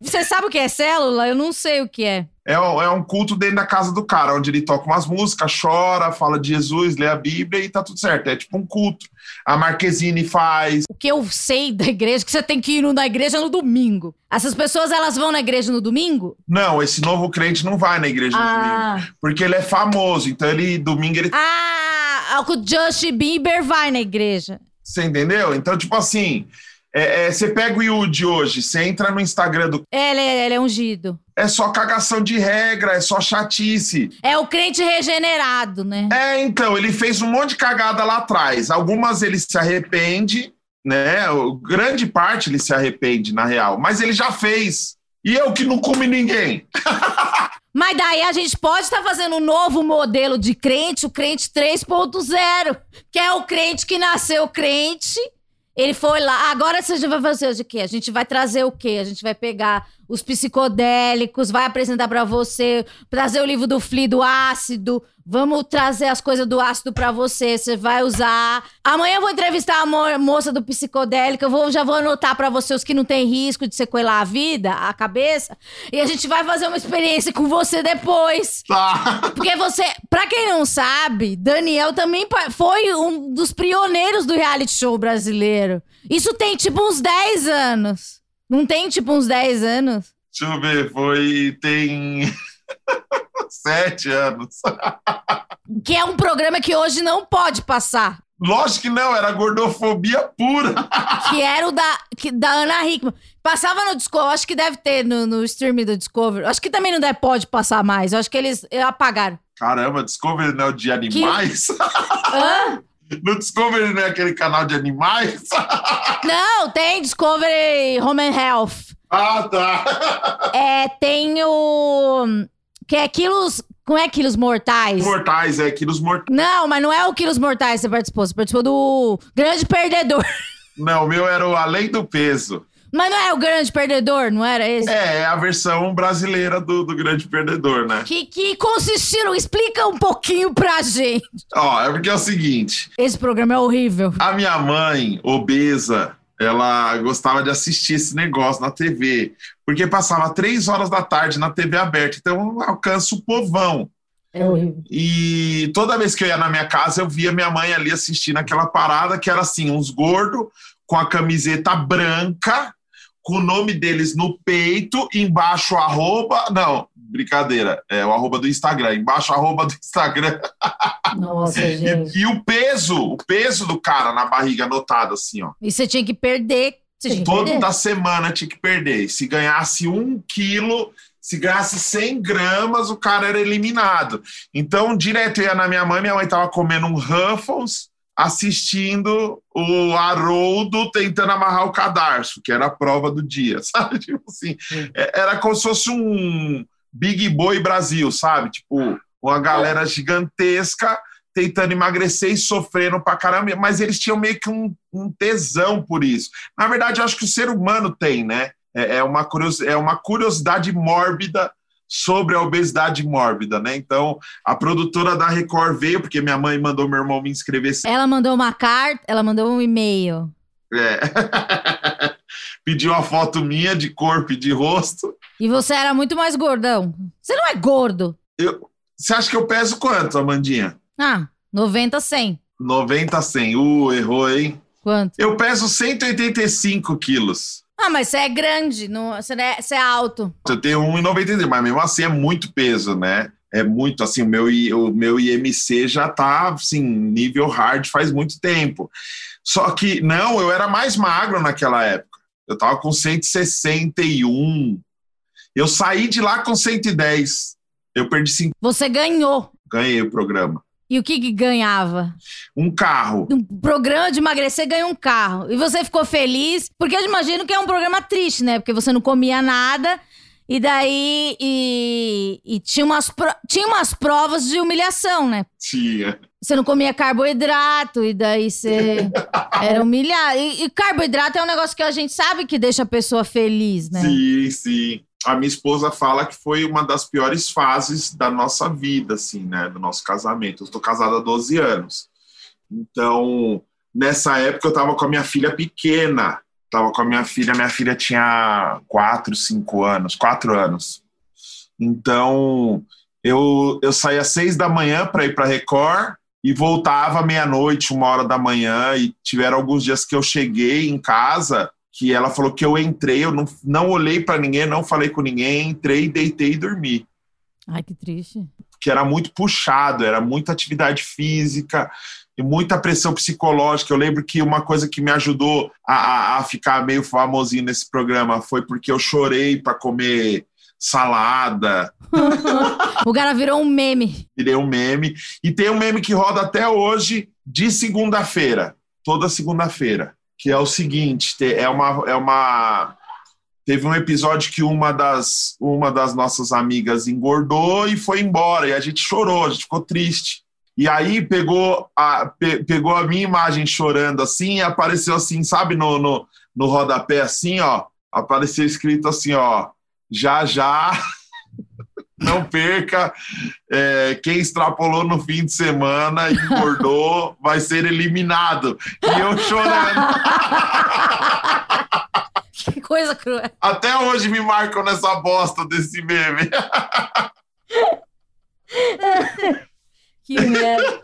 Você sabe o que é célula? Eu não sei o que é. É, é um culto dentro da casa do cara, onde ele toca umas músicas, chora, fala de Jesus, lê a Bíblia e tá tudo certo. É tipo um culto. A Marquezine faz. O que eu sei da igreja é que você tem que ir na igreja no domingo. Essas pessoas, elas vão na igreja no domingo? Não, esse novo crente não vai na igreja ah. no domingo. Porque ele é famoso, então ele, domingo, ele... Ah! O Justin Bieber vai na igreja. Você entendeu? Então, tipo assim, é, é, você pega o Yudi hoje, você entra no Instagram do. É, ele, é, ele é ungido. É só cagação de regra, é só chatice. É o crente regenerado, né? É, então, ele fez um monte de cagada lá atrás. Algumas ele se arrepende, né? O, grande parte ele se arrepende, na real. Mas ele já fez. E eu que não come ninguém. Mas daí a gente pode estar tá fazendo um novo modelo de crente, o crente 3.0, que é o crente que nasceu crente. Ele foi lá. Agora você já vai fazer o quê? A gente vai trazer o quê? A gente vai pegar os psicodélicos, vai apresentar para você, trazer o livro do Fli do ácido, vamos trazer as coisas do ácido para você, você vai usar. Amanhã eu vou entrevistar a mo moça do psicodélico, eu vou, já vou anotar para você os que não tem risco de sequelar a vida, a cabeça, e a gente vai fazer uma experiência com você depois. Tá. Porque você, para quem não sabe, Daniel também foi um dos pioneiros do reality show brasileiro. Isso tem tipo uns 10 anos. Não tem, tipo, uns 10 anos? Deixa eu ver, foi. Tem. Sete anos. Que é um programa que hoje não pode passar. Lógico que não, era gordofobia pura. Que era o da, que, da Ana Hickman. Passava no Discovery, acho que deve ter no, no streaming do Discovery. Acho que também não deve, pode passar mais. Acho que eles apagaram. Caramba, Discovery não é o de animais? Hã? No Discovery não é aquele canal de animais? Não, tem Discovery Home and Health. ah, tá. É, tem o. Que é quilos. Como é quilos mortais? Mortais, é aqui nos mortais. Não, mas não é o quilos mortais que você participou. Você participou do Grande Perdedor. Não, o meu era o Além do Peso. Mas não é o Grande Perdedor, não era esse? É, é a versão brasileira do, do Grande Perdedor, né? Que, que consistiram? Explica um pouquinho pra gente. Ó, é porque é o seguinte: Esse programa é horrível. a minha mãe, obesa, ela gostava de assistir esse negócio na TV, porque passava três horas da tarde na TV aberta, então alcança o povão. É horrível. E toda vez que eu ia na minha casa, eu via minha mãe ali assistindo aquela parada que era assim, uns gordos com a camiseta branca, com o nome deles no peito, embaixo arroba, não, brincadeira, é o arroba do Instagram, embaixo arroba do Instagram. Nossa, gente. E, e o peso, o peso do cara na barriga anotado assim, ó. E você tinha que perder. Tinha que Todo perder. semana tinha que perder. Se ganhasse um quilo, se ganhasse 100 gramas, o cara era eliminado. Então, direto eu ia na minha mãe, minha mãe tava comendo um Ruffles, assistindo o Haroldo tentando amarrar o cadarço, que era a prova do dia, sabe? Tipo assim, é- era como se fosse um Big Boy Brasil, sabe? Tipo, uma galera gigantesca tentando emagrecer e sofrendo pra caramba, mas eles tinham meio que um, um tesão por isso. Na verdade, eu acho que o ser humano tem, né? É, é uma, curios, é uma curiosidade mórbida sobre a obesidade mórbida, né? Então, a produtora da Record veio, porque minha mãe mandou meu irmão me inscrever. Ela mandou uma carta, ela mandou um e-mail. É. Pediu uma foto minha de corpo e de rosto. E você era muito mais gordão. Você não é gordo. Eu, você acha que eu peso quanto, Amandinha? Ah, 90, 100. 90, 100. Uh, errou, hein? Quanto? Eu peso 185 quilos. Ah, mas você é grande, não, você, é, você é alto. Eu tenho 1,93, mas mesmo assim é muito peso, né? É muito, assim, o meu, I- o meu IMC já tá, assim, nível hard faz muito tempo. Só que, não, eu era mais magro naquela época. Eu tava com 161. Eu saí de lá com 110. Eu perdi 5, Você ganhou. ganhei o programa. E o que, que ganhava? Um carro. Um programa de emagrecer ganha um carro. E você ficou feliz? Porque eu imagino que é um programa triste, né? Porque você não comia nada. E daí. E, e tinha, umas pro- tinha umas provas de humilhação, né? Tinha. Você não comia carboidrato, e daí você era humilhado. E, e carboidrato é um negócio que a gente sabe que deixa a pessoa feliz, né? Sim, sim. A minha esposa fala que foi uma das piores fases da nossa vida, assim, né? Do nosso casamento. Eu estou casada há 12 anos. Então, nessa época, eu estava com a minha filha pequena. Estava com a minha filha, minha filha tinha 4, 5 anos, 4 anos. Então, eu, eu saía às 6 da manhã para ir para Record e voltava meia-noite, uma hora da manhã. E tiveram alguns dias que eu cheguei em casa que ela falou que eu entrei, eu não, não olhei para ninguém, não falei com ninguém, entrei, deitei e dormi. Ai, que triste. Que era muito puxado, era muita atividade física e muita pressão psicológica. Eu lembro que uma coisa que me ajudou a, a- a ficar meio famosinho nesse programa foi porque eu chorei para comer salada, o cara virou um meme. virei um meme. E tem um meme que roda até hoje, de segunda-feira, toda segunda-feira, que é o seguinte: te- é uma, é uma. Teve um episódio que uma das, uma das nossas amigas engordou e foi embora, e a gente chorou, a gente ficou triste. E aí pegou a, pe- pegou a minha imagem chorando assim e apareceu assim, sabe, no, no, no rodapé assim, ó. Apareceu escrito assim, ó. Já já não perca. é, quem extrapolou no fim de semana e engordou vai ser eliminado. E eu chorando. Que coisa cruel. Até hoje me marcam nessa bosta desse meme. Que merda.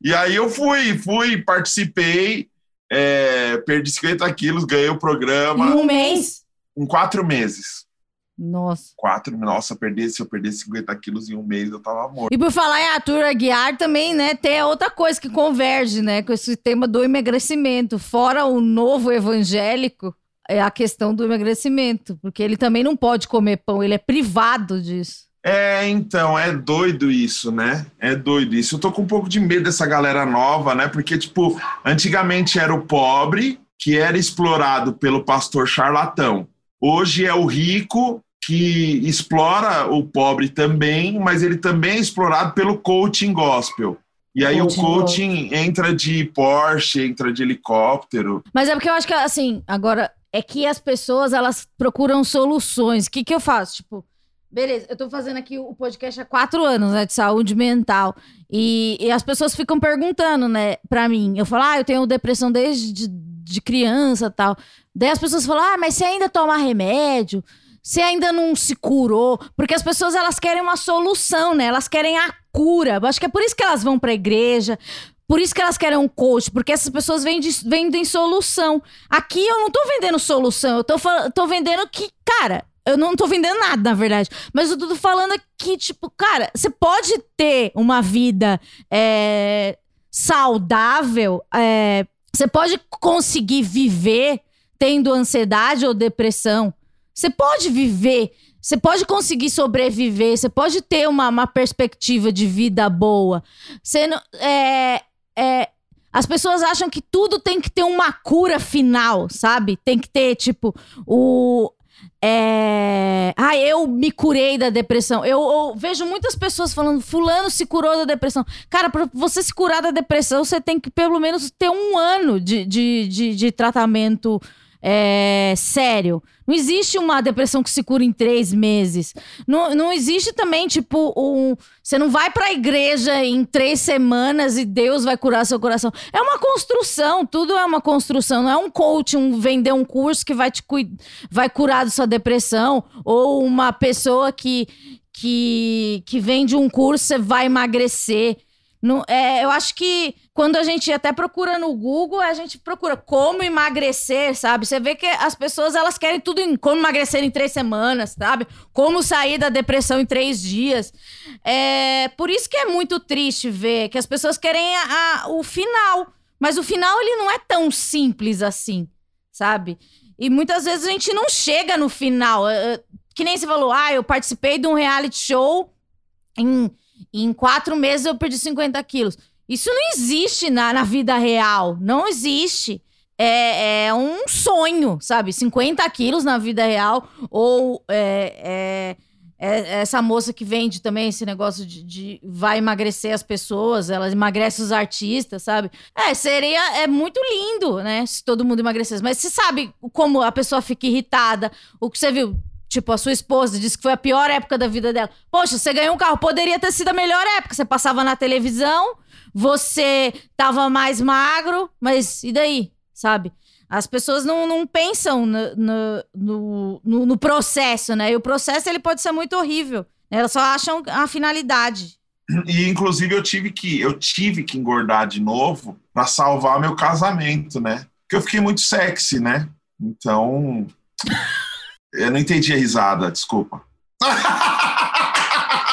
E aí eu fui, fui, participei, é, perdi 50 quilos, ganhei o Em programa um mês. em quatro meses. Nossa. Quatro, nossa, perder, se eu perdesse 50 quilos em um mês, eu tava morto. E por falar em Arthur Aguiar também, né, tem outra coisa que converge, né, com esse tema do emagrecimento. Fora o novo evangélico, é a questão do emagrecimento, porque ele também não pode comer pão, ele é privado disso. É, então, é doido isso, né? É doido isso. Eu tô com um pouco de medo dessa galera nova, né? Porque, tipo, antigamente era o pobre que era explorado pelo pastor charlatão. Hoje é o rico que explora o pobre também, mas ele também é explorado pelo coaching gospel. E aí coaching o coaching gospel. entra de Porsche, entra de helicóptero. Mas é porque eu acho que, assim, agora, é que as pessoas, elas procuram soluções. O que que eu faço? Tipo, Beleza, eu tô fazendo aqui o podcast há quatro anos, né, de saúde mental. E, e, as pessoas ficam perguntando, né, pra mim. Eu falo, ah, eu tenho depressão desde de, de criança tal. Daí as pessoas falam, ah, mas você ainda toma remédio? Você ainda não se curou? Porque as pessoas, elas querem uma solução, né? Elas querem a cura. Eu acho que é por isso que elas vão pra igreja. Por isso que elas querem um coach, porque essas pessoas vendem, vendem solução. Aqui eu não tô vendendo solução, eu tô, tô vendendo que, cara, eu não tô vendendo nada, na verdade. Mas eu tô falando que, tipo, cara, você pode ter uma vida é, saudável, é, você pode conseguir viver tendo ansiedade ou depressão. Você pode viver, você pode conseguir sobreviver, você pode ter uma, uma perspectiva de vida boa. Você não, é, é, as pessoas acham que tudo tem que ter uma cura final, sabe? Tem que ter, tipo, o, é... Ah, eu me curei da depressão. Eu, eu, vejo muitas pessoas falando, fulano se curou da depressão. Cara, pra você se curar da depressão, você tem que pelo menos ter um ano de, de, de, de tratamento é, sério. Não existe uma depressão que se cura em três meses. Não, não existe também, tipo, um. Você não vai pra igreja em três semanas e Deus vai curar seu coração. É uma construção, tudo é uma construção. Não é um coach, um vender um curso que vai te vai curar da sua depressão. Ou uma pessoa que, que, que vende um curso, você vai emagrecer. Não, é, eu acho que quando a gente até procura no Google, a gente procura como emagrecer, sabe? Você vê que as pessoas elas querem tudo em como emagrecer em três semanas, sabe? Como sair da depressão em três dias. É por isso que é muito triste ver que as pessoas querem a, a, o final, mas o final ele não é tão simples assim, sabe? E muitas vezes a gente não chega no final. Que nem você falou, ah, eu participei de um reality show em em quatro meses eu perdi 50 quilos. Isso não existe na, na vida real. Não existe. É, é um sonho, sabe? 50 quilos na vida real. Ou é, é, é, essa moça que vende também esse negócio de, de, vai emagrecer as pessoas, ela emagrece os artistas, sabe? É, seria é muito lindo, né? Se todo mundo emagrecesse. Mas você sabe como a pessoa fica irritada. O que você viu? Tipo, a sua esposa disse que foi a pior época da vida dela. Poxa, você ganhou um carro, poderia ter sido a melhor época. Você passava na televisão, você tava mais magro, mas e daí? Sabe? As pessoas não, não pensam no, no, no, no processo, né? E o processo ele pode ser muito horrível. Né? Elas só acham a finalidade. E inclusive eu tive que eu tive que engordar de novo para salvar meu casamento, né? Porque eu fiquei muito sexy, né? Então eu não entendi a risada, desculpa.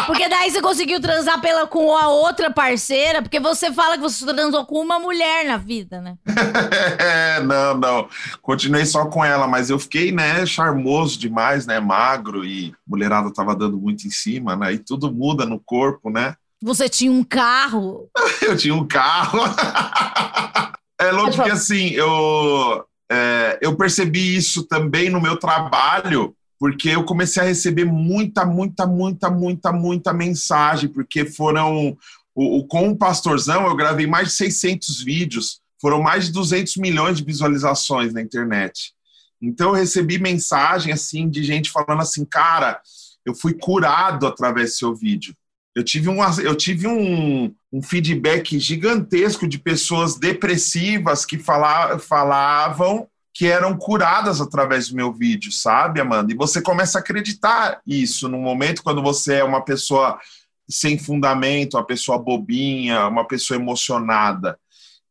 Porque daí você conseguiu transar pela, com a outra parceira, porque você fala que você transou com uma mulher na vida, né? não, não. Continuei só com ela, mas eu fiquei, né, charmoso demais, né? Magro e mulherada tava dando muito em cima, né? E tudo muda no corpo, né? Você tinha um carro? eu tinha um carro. é louco que assim, eu é, eu percebi isso também no meu trabalho, porque eu comecei a receber muita, muita, muita, muita, muita mensagem, porque foram. O, o, com o Pastorzão, eu gravei mais de 600 vídeos, foram mais de 200 milhões de visualizações na internet. Então, eu recebi mensagem assim de gente falando assim, cara, eu fui curado através do seu vídeo. Eu tive, um, eu tive um, um feedback gigantesco de pessoas depressivas que fala, falavam que eram curadas através do meu vídeo, sabe, Amanda? E você começa a acreditar isso no momento quando você é uma pessoa sem fundamento, uma pessoa bobinha, uma pessoa emocionada.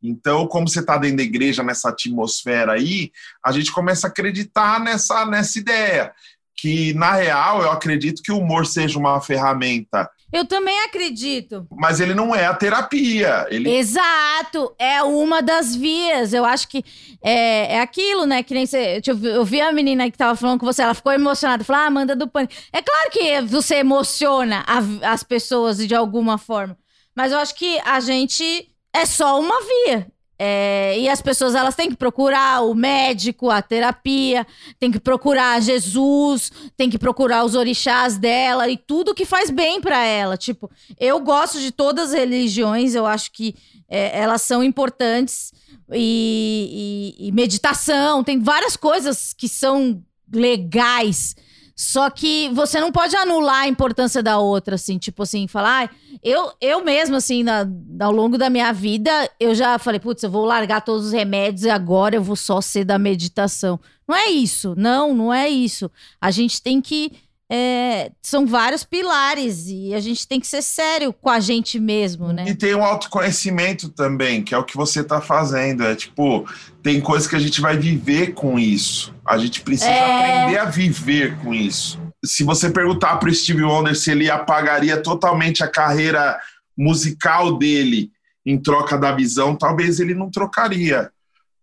Então, como você está dentro da igreja, nessa atmosfera aí, a gente começa a acreditar nessa, nessa ideia que, na real, eu acredito que o humor seja uma ferramenta Eu também acredito. mas ele não é a terapia. Ele Exato, é uma das vias. Eu acho que é, é aquilo, né? Que nem você. Eu vi- a menina que tava falando com você, ela ficou emocionada. Falou, ah, Amanda do Pânico. É claro que você emociona a- as pessoas de alguma forma. Mas eu acho que a gente é só uma via. É, e as pessoas elas têm que procurar o médico, a terapia, tem que procurar Jesus, tem que procurar os orixás dela e tudo que faz bem pra ela. Tipo, eu gosto de todas as religiões, eu acho que é, elas são importantes. E, e- e meditação, tem várias coisas que são legais. Só que você não pode anular a importância da outra, assim, tipo assim, falar, "Ai, eu, eu mesmo, assim, na- ao longo da minha vida, eu já falei, putz, eu vou largar todos os remédios e agora eu vou só ser da meditação. Não é isso, não, não é isso. A gente tem que. É, são vários pilares e a gente tem que ser sério com a gente mesmo, né? E tem o autoconhecimento também, que é o que você está fazendo. É tipo, tem coisas que a gente vai viver com isso. A gente precisa É. aprender a viver com isso. Se você perguntar para o Steve Wonder se ele apagaria totalmente a carreira musical dele em troca da visão, talvez ele não trocaria.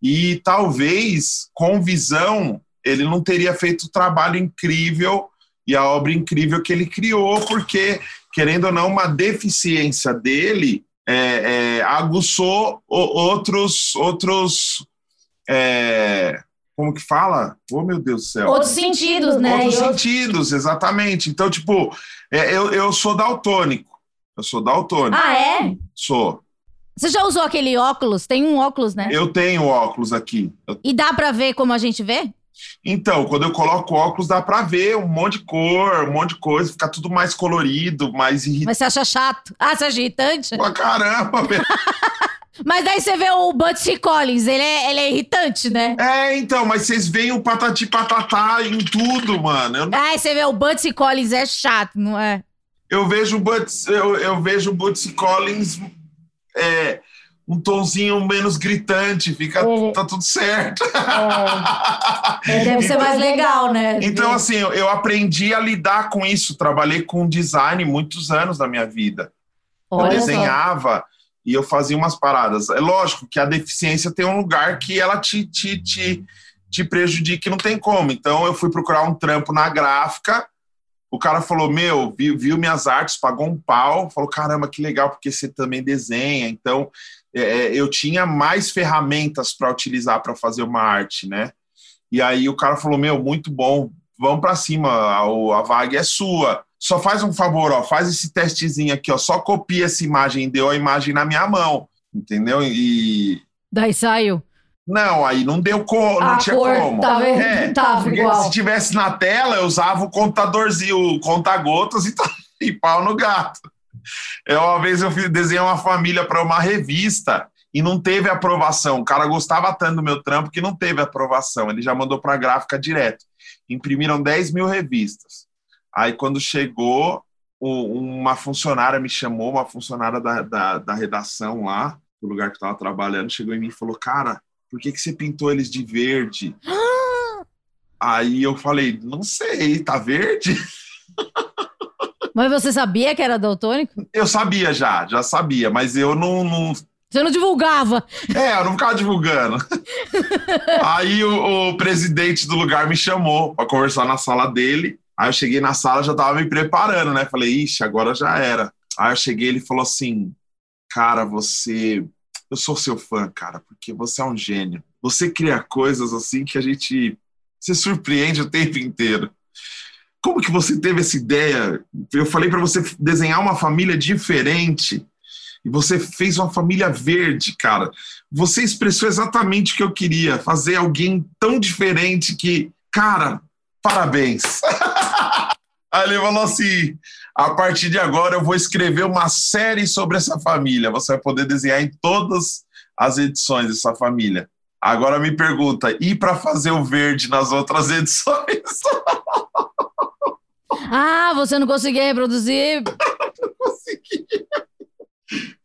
E talvez, com visão, ele não teria feito o trabalho incrível e a obra incrível que ele criou, porque querendo ou não, uma deficiência dele é, é, aguçou outros, outros é, como que fala? Oh, meu Deus do céu. Outros sentidos, né? Outros E outros- sentidos, exatamente. Então, tipo, é, eu, eu sou daltônico. Eu sou daltônico. Ah, é? Sou. Você já usou aquele óculos? Tem um óculos, né? Eu tenho óculos aqui. Eu- E dá pra ver como a gente vê? Então, quando eu coloco óculos, dá pra ver um monte de cor, um monte de coisa, fica tudo mais colorido, mais irritante. Mas você acha chato? Ah, você acha irritante? Pra caramba, velho. Mas daí você vê o Butsy Collins, ele é, ele é irritante, né? É, então, mas vocês veem o patati patatá em tudo, mano. Eu, Ah, você vê o Butsy Collins é chato, não é? eu vejo o Boots, eu, eu vejo o Bootsy Collins é, um tonzinho menos gritante, fica, Uhum. tá tudo certo. Deve ser mais legal, né? Então, assim, eu, eu aprendi a lidar com isso. Trabalhei com design muitos anos da minha vida. eu Olha só. desenhava e eu fazia umas paradas. É lógico que a deficiência tem um lugar que ela te, te, te, te prejudica e não tem como. Então, eu fui procurar um trampo na gráfica. O cara falou: Meu, viu, viu minhas artes, pagou um pau. Falou: Caramba, que legal, porque você também desenha. Então, é, eu tinha mais ferramentas para utilizar para fazer uma arte, né? E aí o cara falou: Meu, muito bom, vamos para cima, a, a vaga é sua. Só faz um favor, ó, faz esse testezinho aqui, ó, só copia essa imagem, deu a imagem na minha mão, entendeu? E Daí saiu. não, aí não deu co, não a tinha cor, como. tá vendo? É, Tava Porque igual. se tivesse na tela, eu usava o contadorzinho, o conta-gotas e, tá- e pau no gato. Eu, uma vez eu desenhei uma família para uma revista e não teve aprovação. O cara gostava tanto do meu trampo que não teve aprovação. Ele já mandou para a gráfica direto. Imprimiram 10 mil revistas. Aí, quando chegou, uma funcionária me chamou, uma funcionária da, da, da redação lá, do lugar que eu estava trabalhando, chegou em mim e falou: Cara, por que, que você pintou eles de verde? Aí eu falei: Não sei, tá verde? Mas você sabia que era daltônico? Eu sabia já, já sabia, mas eu não, não Você não divulgava. É, eu não ficava divulgando. Aí o, o presidente do lugar me chamou para conversar na sala dele. Aí eu cheguei na sala, já tava me preparando, né? Falei, ixi, agora já era. Aí eu cheguei, ele falou assim: Cara, você. Eu sou seu fã, cara, porque você é um gênio. Você cria coisas assim que a gente se surpreende o tempo inteiro. Como que você teve essa ideia? Eu falei para você desenhar uma família diferente e você fez uma família verde, cara. Você expressou exatamente o que eu queria, fazer alguém tão diferente que, cara, parabéns. Aí ele falou assim: a partir de agora eu vou escrever uma série sobre essa família. Você vai poder desenhar em todas as edições dessa família. Agora me pergunta, e para fazer o verde nas outras edições? Ah, você não conseguia reproduzir. Consegui.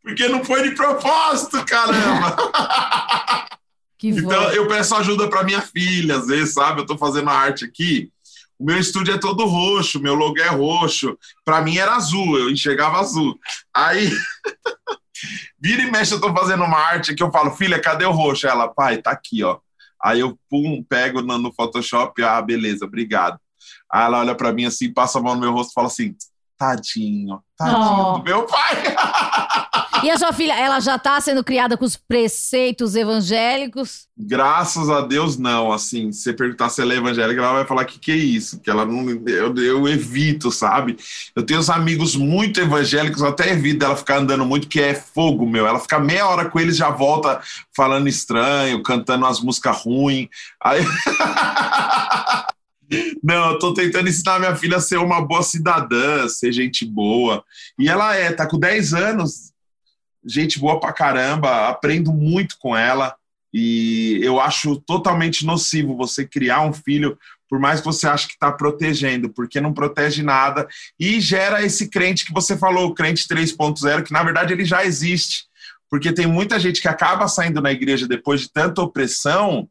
Porque não foi de propósito, caramba. Que Então eu peço ajuda para minha filha, às vezes, sabe? Eu tô fazendo a arte aqui. O meu estúdio é todo roxo, meu logo é roxo. Para mim era azul, eu enxergava azul. Aí, vira e mexe, eu tô fazendo uma arte que eu falo, filha, cadê o roxo? Ela, pai, tá aqui, ó. Aí eu, pum, pego no, no Photoshop, ah, beleza, obrigado. Aí ela olha para mim assim, passa a mão no meu rosto e fala assim, tadinho, tadinho oh. do meu pai. E a sua filha, ela já está sendo criada com os preceitos evangélicos? Graças a Deus, não. Assim, se você perguntar se ela é evangélica, ela vai falar que que é isso, que ela não. Eu, eu evito, sabe? Eu tenho uns amigos muito evangélicos, eu até evito dela ficar andando muito, que é fogo, meu. Ela fica meia hora com eles, já volta falando estranho, cantando umas músicas ruins. Aí. Não, eu tô tentando ensinar minha filha a ser uma boa cidadã, ser gente boa. E ela é, tá com 10 anos, gente boa pra caramba, aprendo muito com ela e eu acho totalmente nocivo você criar um filho, por mais que você ache que está protegendo, porque não protege nada e gera esse crente que você falou, o crente 3.0, que na verdade ele já existe, porque tem muita gente que acaba saindo na igreja depois de tanta opressão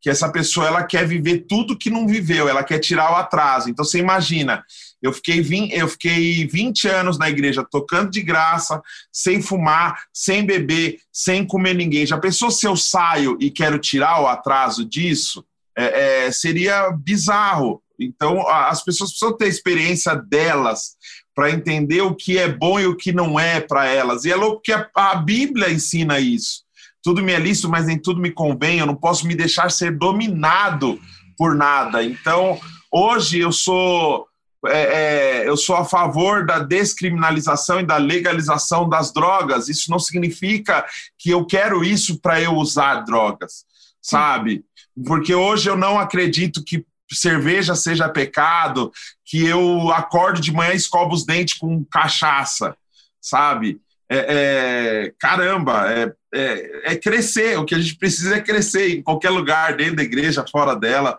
que essa pessoa ela quer viver tudo que não viveu, ela quer tirar o atraso. Então você imagina, eu fiquei, 20, eu fiquei 20 anos na igreja tocando de graça, sem fumar, sem beber, sem comer ninguém. Já pensou se eu saio e quero tirar o atraso disso? É, é, seria bizarro. Então, as pessoas precisam ter experiência delas para entender o que é bom e o que não é para elas. E é louco que a, a Bíblia ensina isso. Tudo me é lícito, mas nem tudo me convém. Eu não posso me deixar ser dominado por nada. Então, hoje eu sou é, é, eu sou a favor da descriminalização e da legalização das drogas. Isso não significa que eu quero isso para eu usar drogas, sabe? Porque hoje eu não acredito que cerveja seja pecado, que eu acordo de manhã e escovo os dentes com cachaça, sabe? É, é, caramba, é, é, é, crescer. O que a gente precisa é crescer em qualquer lugar, dentro da igreja, fora dela.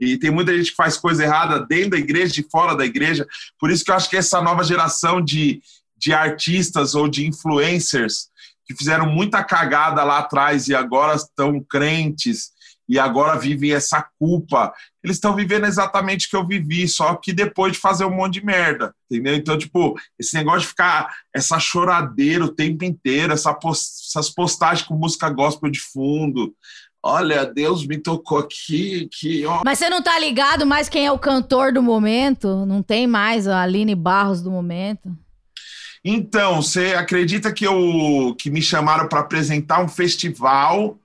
E tem muita gente que faz coisa errada dentro da igreja e fora da igreja. Por isso que eu acho que essa nova geração de, de artistas ou de influencers que fizeram muita cagada lá atrás e agora estão crentes e agora vivem essa culpa. Eles estão vivendo exatamente o que eu vivi, só que depois de fazer um monte de merda, entendeu? Então, tipo, esse negócio de ficar essa choradeira o tempo inteiro, essa post essas postagens com música gospel de fundo, Olha, Deus me tocou aqui, que ó. Mas você não tá ligado mais quem é o cantor do momento? Não tem mais a Aline Barros do momento? Então, você acredita que eu que me chamaram para apresentar um festival,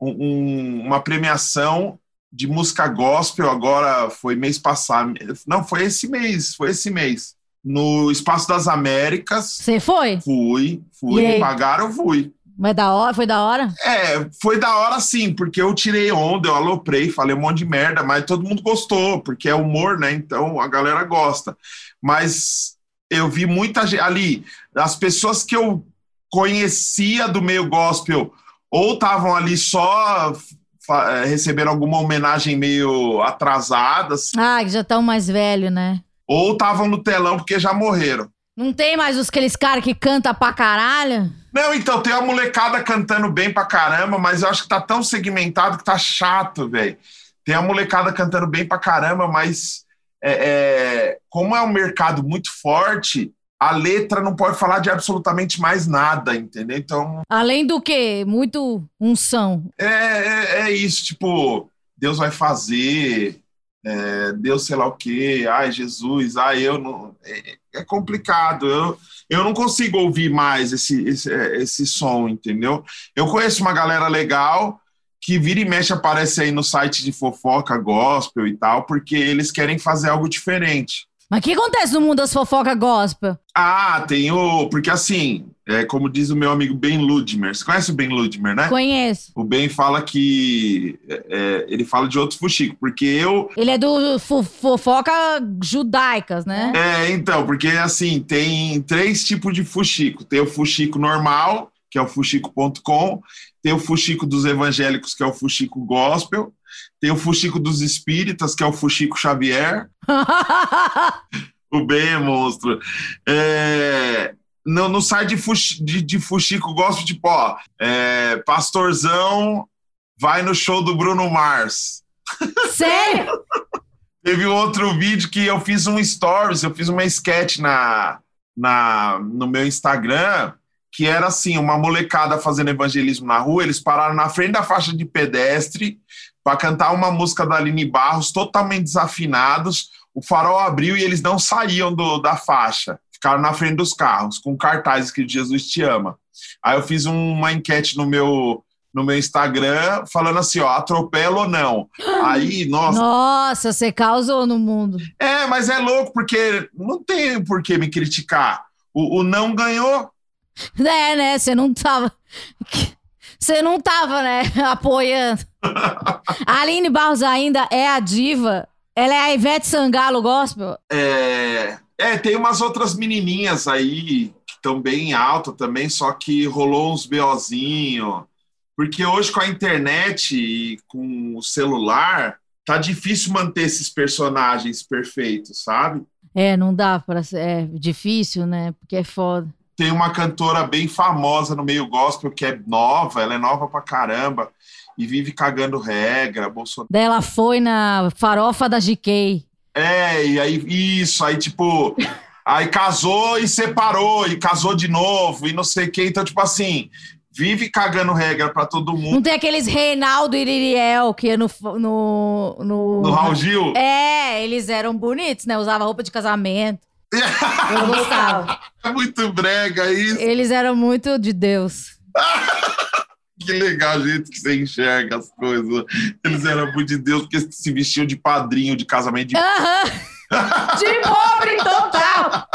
um, uma premiação de música gospel agora foi mês passado. Não, foi esse mês, foi esse mês. No Espaço das Américas. Você foi? Fui, fui. Me pagaram, eu fui. Mas da hora, foi da hora? É, foi da hora sim, porque eu tirei onda, eu aloprei, falei um monte de merda, mas todo mundo gostou, porque é humor, né? Então a galera gosta. Mas eu vi muita gente ali, as pessoas que eu conhecia do meio gospel, ou estavam ali só é, recebendo alguma homenagem meio atrasada. Assim, ah, que já estão mais velhos, né? Ou estavam no telão porque já morreram. Não tem mais os aqueles caras que canta pra caralho? Não, então, tem a molecada cantando bem pra caramba, mas eu acho que tá tão segmentado que tá chato, velho. Tem a molecada cantando bem pra caramba, mas é, é, como é um mercado muito forte, a letra não pode falar de absolutamente mais nada, entendeu? Então. Além do que? Muito unção. É, é, é isso, tipo, Deus vai fazer, é, Deus sei lá o quê, ai, Jesus, ai, eu não. É, é complicado. Eu, eu não consigo ouvir mais esse, esse, esse som, entendeu? Eu conheço uma galera legal que vira e mexe aparece aí no site de fofoca gospel e tal, porque eles querem fazer algo diferente. Mas o que acontece no mundo das fofocas gospel? Ah, tem o. Porque assim, é, como diz o meu amigo Ben Ludmer. Você conhece o Ben Ludmer, né? Conheço. O Ben fala que. É, é ele fala de outros fuxico, porque eu. Ele é do fofoca judaicas, né? É, então, porque assim, tem três tipos de fuxico: tem o fuxico normal, que é o fuxico.com, tem o fuxico dos evangélicos, que é o fuxico gospel, tem o fuxico dos espíritas, que é o fuxico Xavier. o Ben é monstro. É, no, no site de, Fuxi, de, de Fuxico gosto tipo, ó, é, Pastorzão vai no show do Bruno Mars. Sério? Teve outro vídeo que eu fiz um stories, eu fiz uma sketch na, na, no meu Instagram, que era assim, uma molecada fazendo evangelismo na rua, eles pararam na frente da faixa de pedestre para cantar uma música da Aline Barros, totalmente desafinados. O farol abriu e eles não saíam do, da faixa, ficaram na frente dos carros, com cartazes que Jesus te ama. Aí eu fiz uma enquete no meu no meu Instagram falando assim, ó, atropelo ou não. Aí, nossa. Nossa, você causou no mundo. É, mas é louco, porque não tem por que me criticar. O, o não ganhou. É, né? Você não tava. Você não tava, né? Apoiando. a Aline Barros ainda é a diva. Ela é a Ivete Sangalo gospel. É, é tem umas outras menininhas aí que estão bem alta também, só que rolou uns BOzinho. Porque hoje com a internet e com o celular, tá difícil manter esses personagens perfeitos, sabe? É, não dá para ser. É difícil, né? Porque é foda. Tem uma cantora bem famosa no meio gospel que é nova, ela é nova pra caramba e vive cagando regra, Bolsonaro. Daí ela foi na farofa da GK. É, e aí isso, aí tipo, aí casou e separou e casou de novo e não sei o que, então tipo assim, vive cagando regra pra todo mundo. Não tem aqueles Reinaldo e Iriel que no, no, no. No Raul Gil? É, eles eram bonitos, né? Usava roupa de casamento. Eu gostava. É muito brega isso. Eles eram muito de Deus. que legal, gente, que você enxerga as coisas. Eles eram muito de Deus porque se vestiam de padrinho de casamento de. Aham! de pobre total!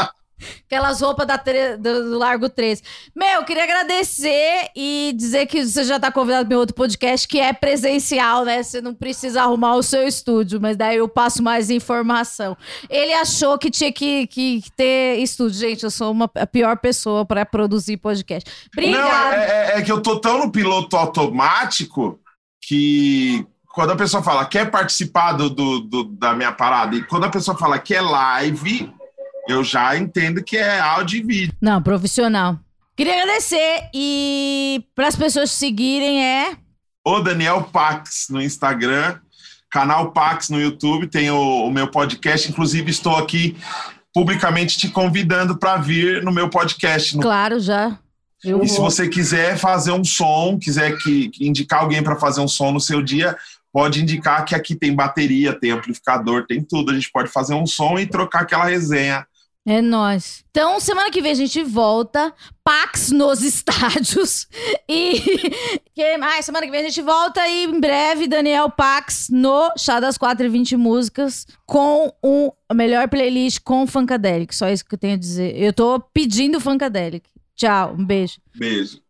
Aquelas roupas da tre- do, do Largo 13. Meu, eu queria agradecer e dizer que você já tá convidado para outro podcast, que é presencial, né? Você não precisa arrumar o seu estúdio, mas daí eu passo mais informação. Ele achou que tinha que, que ter estúdio. Gente, eu sou uma, a pior pessoa para produzir podcast. Não, Obrigada. é, é- é que eu tô tão no piloto automático que quando a pessoa fala quer participar do, do- do- da minha parada, e quando a pessoa fala que é live, eu já entendo que é áudio e vídeo. Não, profissional. Queria agradecer e para as pessoas seguirem é O Daniel Pax no Instagram, canal Pax no YouTube, tem o, o meu podcast. Inclusive, estou aqui publicamente te convidando para vir no meu podcast. No- claro já. Eu e se vou. você quiser fazer um som, quiser que, que indicar alguém para fazer um som no seu dia, pode indicar que aqui tem bateria, tem amplificador, tem tudo. A gente pode fazer um som e trocar aquela resenha. É nóis. Então, semana que vem a gente volta. Pax nos estádios. E. que mais? Semana que vem a gente volta. E em breve, Daniel Pax no Chá das 4 e 20 Músicas. Com o a melhor playlist com Funkadelic. Só isso que eu tenho a dizer. Eu tô pedindo Funkadelic. Tchau. Um beijo. Beijo.